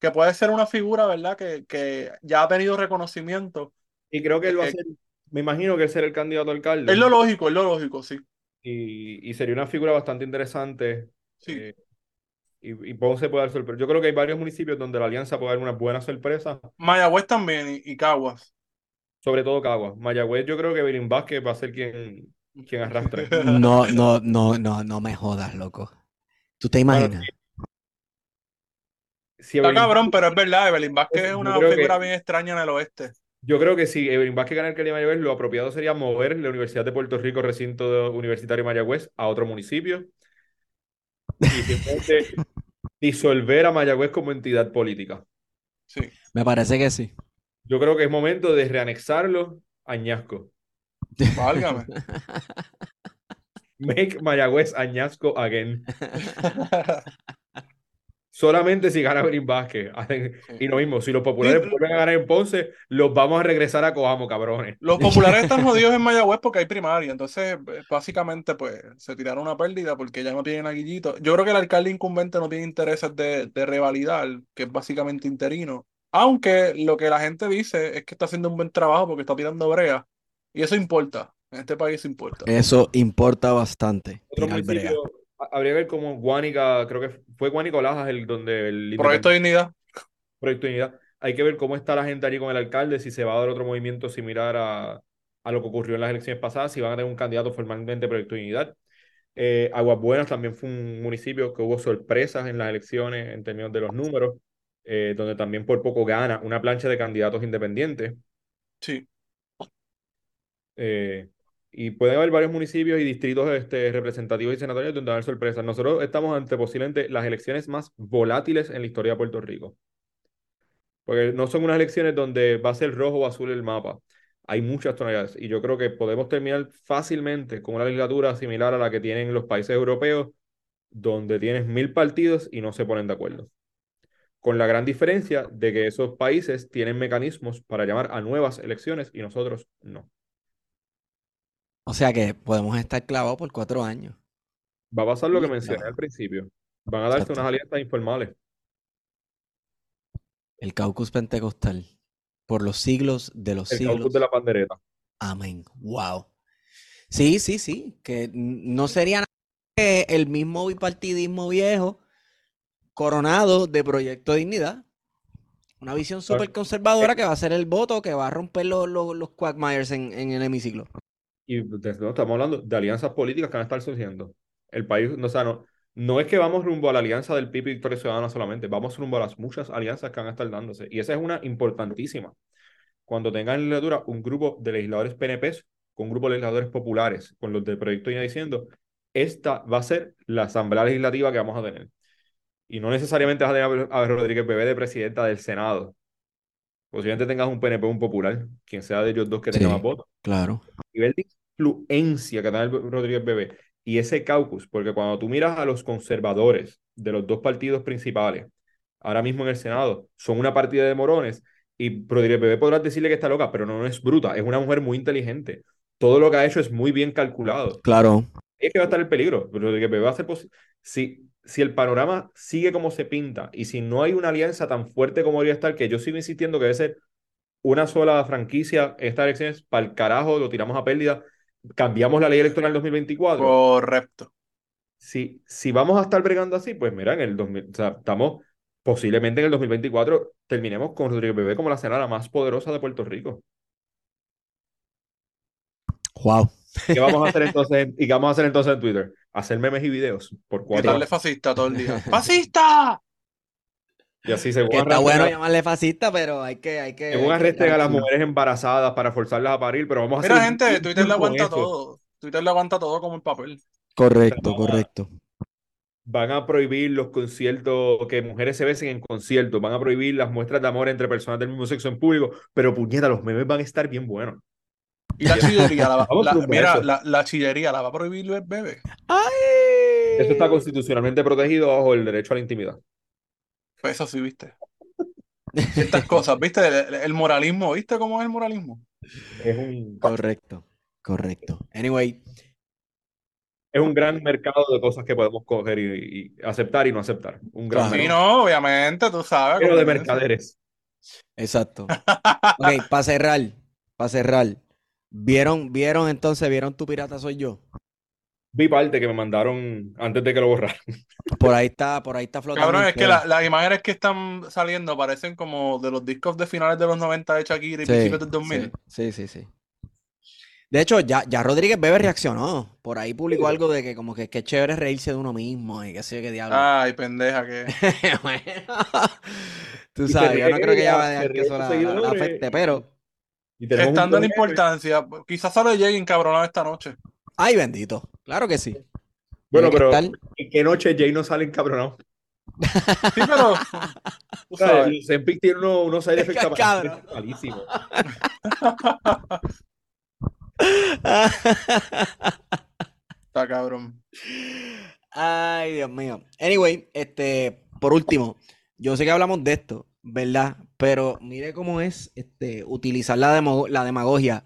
Que puede ser una figura, ¿verdad? Que, que ya ha tenido reconocimiento. Y creo que él va a Eh, ser, me imagino que él será el candidato a alcalde. Es lo lógico, es lo lógico, sí. Y, y sería una figura bastante interesante. Sí. eh, y, y Ponce puede dar sorpresa. Yo creo que hay varios municipios donde la alianza puede dar una buena sorpresa, Mayagüez también y, y Caguas. sobre todo Caguas. Mayagüez, yo creo que Belín Vázquez va a ser quien, quien arrastre. No, no, no, no, no me jodas, loco. ¿Tú te imaginas? Si Está cabrón, pero es verdad, Evelyn Vázquez es una que- figura bien extraña en el oeste. Yo creo que si Evelyn Vázquez gana el de Mayagüez, lo apropiado sería mover la Universidad de Puerto Rico, recinto universitario Mayagüez, a otro municipio y simplemente disolver a Mayagüez como entidad política. Sí. Me parece que sí. Yo creo que es momento de reanexarlo a Añasco. Válgame. Make Mayagüez Añasco again. Solamente si gana Evelyn Vázquez. Y lo mismo, si los populares vuelven a ganar en Ponce, los vamos a regresar a Coamo, cabrones. Los populares están jodidos en Mayagüez porque hay primaria, entonces eh, básicamente pues se tiraron una pérdida porque ya no tienen a Guillito. Yo creo que el alcalde incumbente no tiene intereses de, de revalidar, que es básicamente interino. Aunque lo que la gente dice es que está haciendo un buen trabajo porque está tirando brea. Y eso importa. En este país importa. Eso importa bastante. Otro municipio, habría que ver como Guánica, creo que fue Guánica o Lajas el donde el Proyecto de dignidad. Proyecto de Unidad. Hay que ver cómo está la gente allí con el alcalde, si se va a dar otro movimiento similar a, a lo que ocurrió en las elecciones pasadas, si van a tener un candidato formalmente Proyecto de Unidad. Eh, Aguas Buenas también fue un municipio que hubo sorpresas en las elecciones en términos de los números, eh, donde también por poco gana una plancha de candidatos independientes. Sí. Eh, y puede haber varios municipios y distritos este, representativos y senatoriales donde va a haber sorpresas. Nosotros estamos ante posiblemente las elecciones más volátiles en la historia de Puerto Rico. Porque no son unas elecciones donde va a ser rojo o azul el mapa. Hay muchas tonalidades. Y yo creo que podemos terminar fácilmente con una legislatura similar a la que tienen los países europeos, donde tienes mil partidos y no se ponen de acuerdo. Con la gran diferencia de que esos países tienen mecanismos para llamar a nuevas elecciones y nosotros no. O sea que podemos estar clavados por cuatro años. Va a pasar lo que mencioné al principio. Van a darse Exacto. unas alianzas informales. El caucus pentecostal. Por los siglos de los El siglos. caucus de la pandereta. Amén. Wow. Sí, sí, sí. Que no sería nada que el mismo bipartidismo viejo coronado de Proyecto Dignidad. Una visión súper conservadora que va a ser el voto que va a romper los, los, los quagmires en, en el hemiciclo. Y desde- no, estamos hablando de alianzas políticas que van a estar surgiendo. El país, no, o sea, no, no es que vamos rumbo a la alianza del PIB y Victoria Ciudadana solamente, vamos rumbo a las muchas alianzas que van a estar dándose. Y esa es una importantísima. Cuando tengan en legislatura un grupo de legisladores PNPs con un grupo de legisladores populares, con los del proyecto ya diciendo, esta va a ser la asamblea legislativa que vamos a tener. Y no necesariamente vas a tener a Rodríguez Bebé de presidenta del Senado. Posiblemente tengas un PNP un popular, quien sea de ellos dos que tenga Sí. más votos Claro. nivel de influencia que tiene el Rodríguez Bebé y ese caucus, porque cuando tú miras a los conservadores de los dos partidos principales, ahora mismo en el Senado, son una partida de morones y Rodríguez Bebé podrás decirle que está loca, pero no, no es bruta, es una mujer muy inteligente. Todo lo que ha hecho es muy bien calculado. Claro. Es que va a estar el peligro. Rodríguez Bebé va a ser si, si el panorama sigue como se pinta y si no hay una alianza tan fuerte como debería estar, que yo sigo insistiendo que debe ser una sola franquicia estas elecciones, para el carajo, lo tiramos a pérdida, cambiamos la ley electoral 2024. Correcto. Si, si vamos a estar bregando así, pues mira, en el 2000, o sea, estamos posiblemente en el 2024 terminemos con Rodríguez Bebé como la senadora más poderosa de Puerto Rico. Wow. ¿Qué vamos a hacer entonces en- y qué vamos a hacer entonces en Twitter? Hacer memes y videos por cuatro Gritarle fascista todo el día. ¡Fascista! Y así se Que está bueno a- llamarle fascista, pero hay que, hay que, según que arresten a las mujeres embarazadas para forzarlas a parir, pero vamos a hacer Mira, gente, Twitter le aguanta todo. Twitter le aguanta todo como el papel. Correcto, correcto. Van a prohibir los conciertos, que mujeres se besen en conciertos, van a prohibir las muestras de amor entre personas del mismo sexo en público, pero puñeta, los memes van a estar bien buenos. Y la chillería, la, la- mira, la, la chillería la va a prohibir el bebé. ¡Ay! Eso está constitucionalmente protegido bajo el derecho a la intimidad. Pues eso sí, viste. Estas cosas, viste, el, el moralismo, ¿viste cómo es el moralismo? Es un... Correcto, correcto. Anyway, es un gran mercado de cosas que podemos coger y, y aceptar y no aceptar. Un gran. Sí, mercado. no, obviamente, tú sabes. Pero de mercaderes. Exacto. Ok, para cerrar, para cerrar. ¿Vieron, vieron entonces, vieron tu pirata soy yo? Vi parte que me mandaron antes de que lo borraran. Por ahí está, por ahí está flotando. Cabrón, es que la- las imágenes que están saliendo parecen como de los discos de finales de los 90 de Shakira y Sí, principios del 2000. Sí, sí, sí. sí. De hecho, ya, ya Rodríguez Bebe reaccionó. Por ahí publicó algo de que como que qué chévere reírse de uno mismo y qué sé yo qué diablo. Ay, pendeja que. Bueno, tú sabes, yo no creo que ella ella, va a dejar que eso de la, afecte, pero... Y Estando en problema. importancia, quizás solo llegue encabronado esta noche. Ay, bendito. Claro que sí. Bueno, pero estar- ¿en qué noche Jay no sale encabronado? Sí, pero. O sea, el Zempic tiene unos, unos side effects Cabrón. malísimos. Está cabrón. Ay, Dios mío. Anyway, este, por último, yo sé que hablamos de esto, ¿verdad? Pero mire cómo es este, utilizar la, demo- la demagogia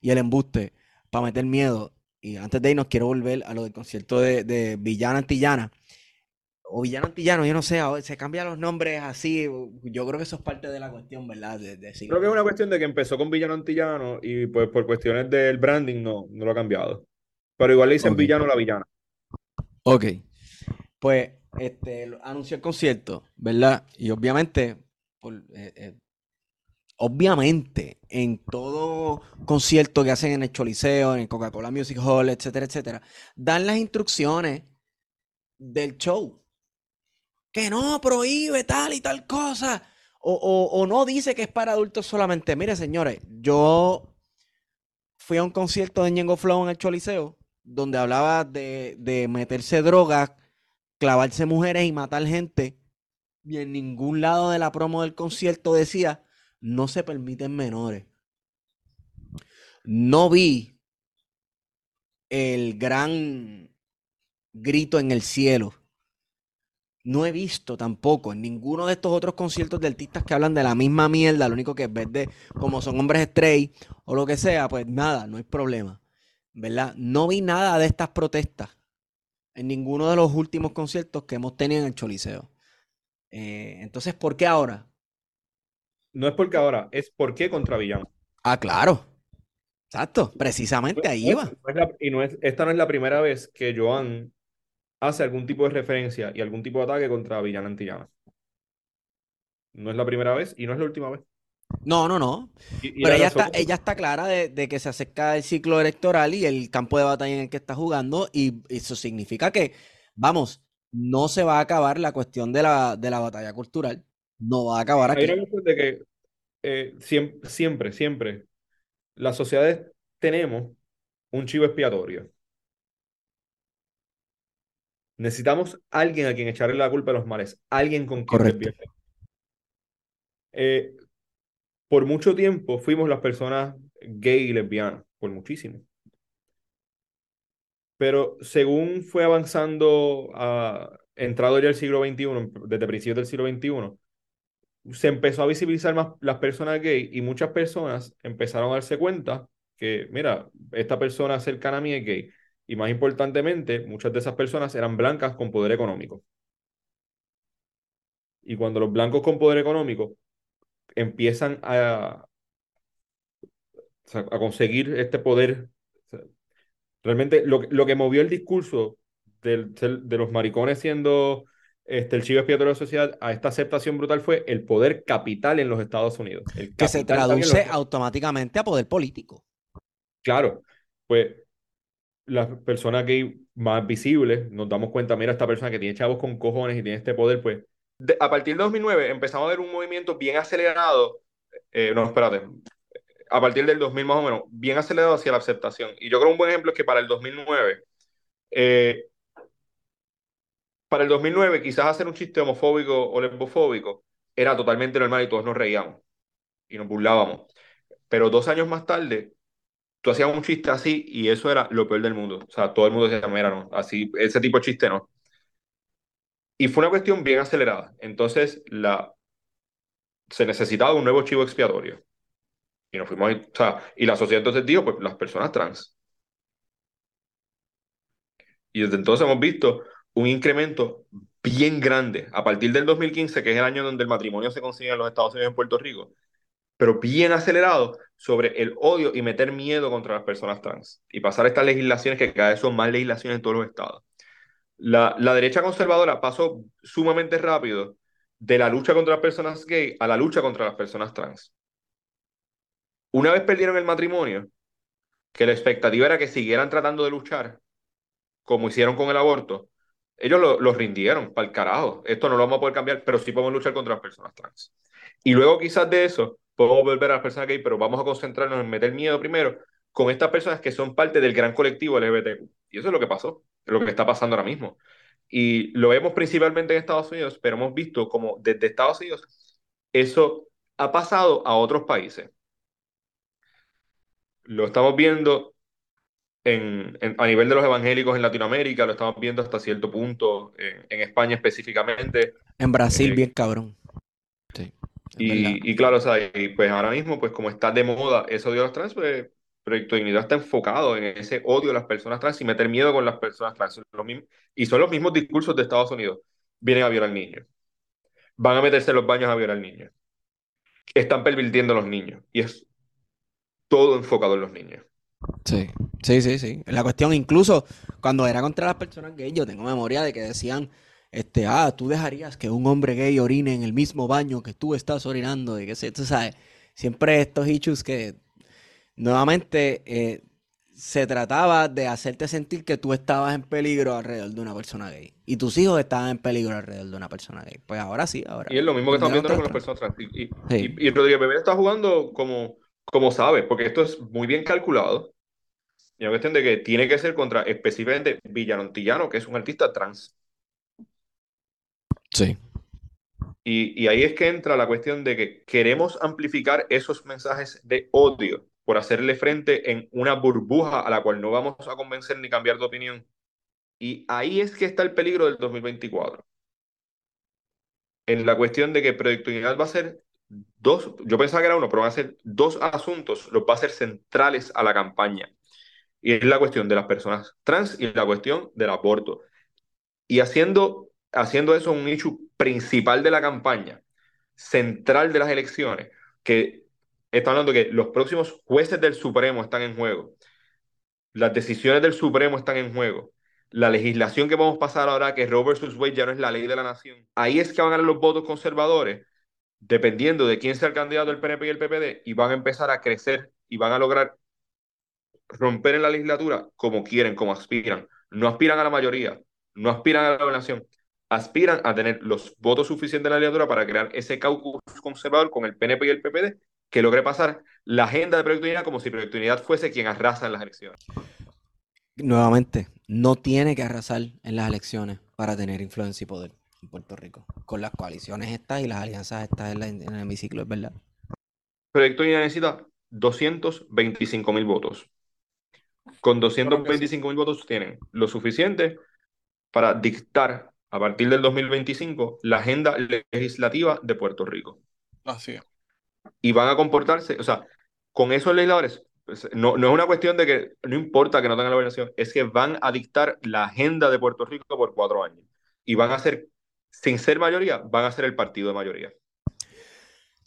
y el embuste para meter miedo. Y antes de irnos, quiero volver a lo del concierto de, de Villana Antillana. O Villano Antillano, yo no sé, se cambian los nombres así. Yo creo que eso es parte de la cuestión, ¿verdad? De, de Creo que es una cuestión de que empezó con villano antillano y pues por cuestiones del branding no, no lo ha cambiado. Pero igual le dicen Ok. villano la villana. Ok. Pues, este, anunció el concierto, ¿verdad? Y obviamente, por- eh, eh, obviamente, en todo concierto que hacen en el Choliseo, en el Coca-Cola Music Hall, etcétera, etcétera, dan las instrucciones del show. Que no prohíbe tal y tal cosa. O, no dice que es para adultos solamente. Mire, señores, yo fui a un concierto de Ñengo Flow en el Choliseo, donde hablaba de, de meterse drogas, clavarse mujeres y matar gente. Y en ningún lado de la promo del concierto decía, no se permiten menores. No vi el gran grito en el cielo. No he visto tampoco en ninguno de estos otros conciertos de artistas que hablan de la misma mierda, lo único que en vez de como son hombres stray o lo que sea, pues nada, no hay problema. ¿Verdad? No vi nada de estas protestas en ninguno de los últimos conciertos que hemos tenido en el Choliseo. Eh, entonces, ¿por qué ahora? No es porque ahora, es porque contra villano. Ah, claro. Exacto, precisamente ahí No va. no la- y no es, esta no es la primera vez que Joan hace algún tipo de referencia y algún tipo de ataque contra villana antillana. No es la primera vez y no es la última vez. No, no, no. Y, y Pero la ella razón está, por- ella está clara de, de que se acerca el ciclo electoral y el campo de batalla en el que está jugando, y eso significa que, vamos, no se va a acabar la cuestión de la, de la batalla cultural. No va a acabar Hay aquí. una cuestión de que eh, siempre, siempre, siempre, las sociedades tenemos un chivo expiatorio. Necesitamos alguien a quien echarle la culpa de los males, alguien con quien Correcto. Eh, por mucho tiempo fuimos las personas gay y lesbianas, por muchísimo. Pero según fue avanzando, a, entrado ya el siglo XXI, desde principios del siglo XXI, se empezó a visibilizar más las personas gay y muchas personas empezaron a darse cuenta que, mira, esta persona cercana a mí es gay. Y más importantemente, muchas de esas personas eran blancas con poder económico. Y cuando los blancos con poder económico empiezan a, a conseguir este poder, realmente lo, lo que movió el discurso de los maricones siendo este, el chivo expiatorio de la sociedad a esta aceptación brutal fue el poder capital en los Estados Unidos. El Que se traduce los- automáticamente a poder político. Claro, pues las personas gay más visibles nos damos cuenta, mira, esta persona que tiene chavos con cojones y tiene este poder, pues. De- a partir de 2009 empezamos a ver un movimiento bien acelerado, eh, no, espérate, a partir del 2000 más o menos, bien acelerado hacia la aceptación. Y yo creo un buen ejemplo es que para el 2009, eh, para el 2009 quizás hacer un chiste homofóbico o lesbofóbico era totalmente normal y todos nos reíamos y nos burlábamos. Pero dos años más tarde tú hacías un chiste así y eso era lo peor del mundo. O sea, todo el mundo decía, mira, no, así, ese tipo de chiste no. Y fue una cuestión bien acelerada. Entonces, la, se necesitaba un nuevo chivo expiatorio. Y nos fuimos, o sea, y la sociedad entonces dijo, pues las personas trans. Y desde entonces hemos visto un incremento bien grande a partir del 2015, que es el año donde el matrimonio se consigue en los Estados Unidos y en Puerto Rico, pero bien acelerado sobre el odio y meter miedo contra las personas trans y pasar estas legislaciones que cada vez son más legislaciones en todos los estados. La, la derecha conservadora pasó sumamente rápido de la lucha contra las personas gay a la lucha contra las personas trans. Una vez perdieron el matrimonio, que la expectativa era que siguieran tratando de luchar, como hicieron con el aborto, ellos lo, lo rindieron para el carajo. Esto no lo vamos a poder cambiar, pero sí podemos luchar contra las personas trans. Y luego quizás de eso podemos volver a las personas gay, pero vamos a concentrarnos en meter miedo primero con estas personas que son parte del gran colectivo LGBTQ. Y eso es lo que pasó, lo que está pasando ahora mismo. Y lo vemos principalmente en Estados Unidos, pero hemos visto como desde Estados Unidos eso ha pasado a otros países. Lo estamos viendo en, en- a nivel de los evangélicos en Latinoamérica, lo estamos viendo hasta cierto punto en, en España específicamente. En Brasil, Eh, bien cabrón. Sí. Y, y claro, o sea, y pues ahora mismo, pues como está de moda ese odio a los trans, pues Proyecto Dignidad está enfocado en ese odio a las personas trans y meter miedo con las personas trans. Son los mismos- y son los mismos discursos de Estados Unidos. Vienen a violar niños. Van a meterse en los baños a violar niños. Están pervirtiendo a los niños. Y es todo enfocado en los niños. Sí, sí, sí, sí. La cuestión, incluso cuando era contra las personas gays, yo tengo memoria de que decían, este, ah, tú dejarías que un hombre gay orine en el mismo baño que tú estás orinando, y que sé, tú sabes, siempre estos issues que, nuevamente, eh, se trataba de hacerte sentir que tú estabas en peligro alrededor de una persona gay, y tus hijos estaban en peligro alrededor de una persona gay. Pues ahora sí, ahora. Y es lo mismo que estamos viendo con las personas trans. Y, y, Sí. y, y Rodríguez Bebé está jugando como, como sabe, porque esto es muy bien calculado. Y es cuestión de que tiene que ser contra específicamente Villano Antillano, que es un artista trans. Sí. Y, y ahí es que entra la cuestión de que queremos amplificar esos mensajes de odio por hacerle frente en una burbuja a la cual no vamos a convencer ni cambiar de opinión. Y ahí es que está el peligro del 2024. En la cuestión de que Proyecto Unidad va a ser dos, yo pensaba que era uno, pero van a ser dos asuntos, los va a ser centrales a la campaña. Y es la cuestión de las personas trans y la cuestión del aborto. Y haciendo, haciendo eso un issue principal de la campaña, central de las elecciones, que está hablando que los próximos jueces del Supremo están en juego, las decisiones del Supremo están en juego, la legislación que vamos a pasar ahora, que Roe versus Wade ya no es la ley de la nación, ahí es que van a ganar los votos conservadores, dependiendo de quién sea el candidato del PNP y el PPD, y van a empezar a crecer y van a lograr romper en la legislatura como quieren, como aspiran. No aspiran a la mayoría, no aspiran a la gobernación, aspiran a tener los votos suficientes en la legislatura para crear ese caucus conservador con el PNP y el PPD que logre pasar la agenda de Proyecto Unidad como si Proyecto Unidad fuese quien arrasa en las elecciones. Nuevamente, no tiene que arrasar en las elecciones para tener influencia y poder en Puerto Rico. Con las coaliciones estas y las alianzas estas en, la- en el hemiciclo, es verdad. Proyecto Unidad necesita 225 mil votos. Con 225 mil votos tienen lo suficiente para dictar a partir del 2025 la agenda legislativa de Puerto Rico. Así es. y van a comportarse, o sea, con esos legisladores, pues, no, no es una cuestión de que no importa que no tengan la gobernación, es que van a dictar la agenda de Puerto Rico por cuatro años. Y van a ser, sin ser mayoría, van a ser el partido de mayoría.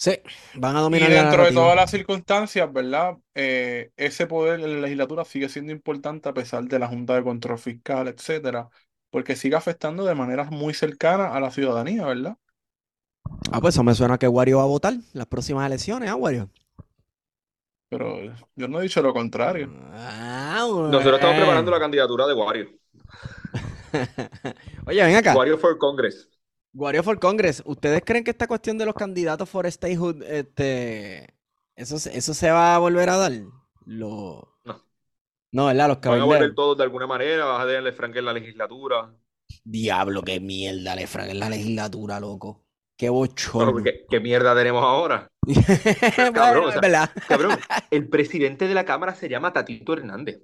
Sí, van a Y dominar la dentro de todas las circunstancias, ¿verdad? Eh, ese poder en la legislatura sigue siendo importante a pesar de la Junta de Control Fiscal, etcétera, porque sigue afectando de manera muy cercana a la ciudadanía, ¿verdad? Ah, pues eso me suena que Wario va a votar las próximas elecciones, ¿ah, Wario? Pero yo no he dicho lo contrario. Ah, Nosotros estamos preparando la candidatura de Wario. Oye, ven acá. Wario for Congress. Wario for Congress, ¿ustedes creen que esta cuestión de los candidatos for statehood, este, eso, se- eso se va a volver a dar? Lo... No. No, ¿verdad? Los Van a volver todos de alguna manera, vas a dejarle franque en la legislatura. Diablo, qué mierda le en la legislatura, loco. Qué Bueno, bochorno. ¿qué, qué mierda tenemos ahora? Bueno, cabrón, o sea. Cabrón, el presidente de la Cámara se llama Tatito Hernández.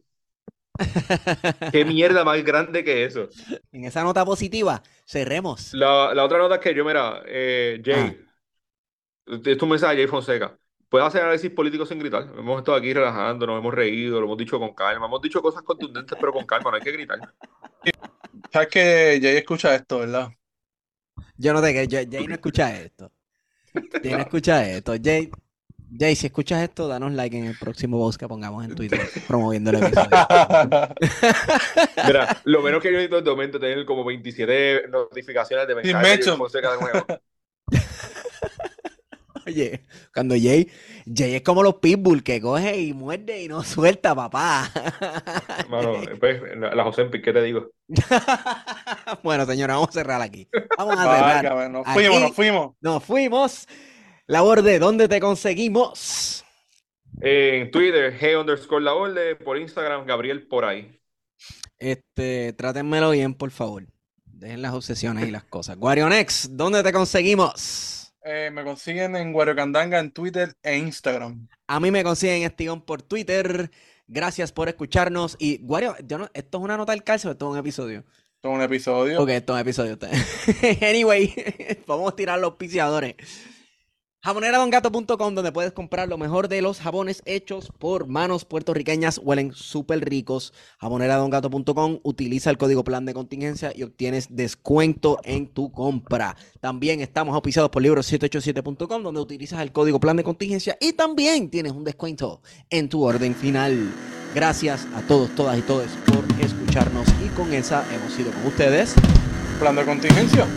¿Qué mierda más grande que eso? En esa nota positiva, cerremos. La, la otra nota es que yo, mira, eh, Jay, este es tu mensaje, Jay Fonseca. puedes hacer análisis político sin gritar. Hemos estado aquí relajando, nos hemos reído, lo hemos dicho con calma, hemos dicho cosas contundentes, pero con calma, no hay que gritar. Sabes que Jay escucha esto, ¿verdad? Yo no te que Jay, Jay no escucha esto. Jay no escucha esto. Jay, Jay, si escuchas esto, danos like en el próximo post que pongamos en Twitter promoviendo el episodio. Mira, lo menos que yo necesito en este momento es tener como 27 notificaciones de mensajes de. Fonseca de nuevo. Oye, cuando Jay, Jay es como los pitbull que coge y muerde y no suelta, papá. Mano, pues, la José, ¿qué te digo? bueno, señora, vamos a cerrar aquí. Vamos a cerrar. nos Aquí fuimos, nos fuimos. Nos fuimos. Labor de ¿dónde te conseguimos? En Twitter, hey underscore la orde, por Instagram, Gabriel por ahí. Este, trátenmelo bien, por favor. Dejen las obsesiones y las cosas. Guarionex, ¿dónde te conseguimos? Eh, me consiguen en Guariocandanga en Twitter e Instagram. A mí me consiguen Estigón por Twitter. Gracias por escucharnos. Y, Guario, yo no, ¿esto es una nota del calcio o esto es un episodio? Todo un episodio. Ok, esto es un episodio. anyway, vamos a tirar los auspiciadores. Jaboneradongato.com, donde puedes comprar lo mejor de los jabones hechos por manos puertorriqueñas. Huelen súper ricos. Jaboneradongato.com, utiliza el código plan de contingencia y obtienes descuento en tu compra. También estamos auspiciados por libros787.com, donde utilizas el código plan de contingencia y también tienes un descuento en tu orden final. Gracias a todos, todas y todos por escucharnos y con esa hemos sido con ustedes. Plan de contingencia.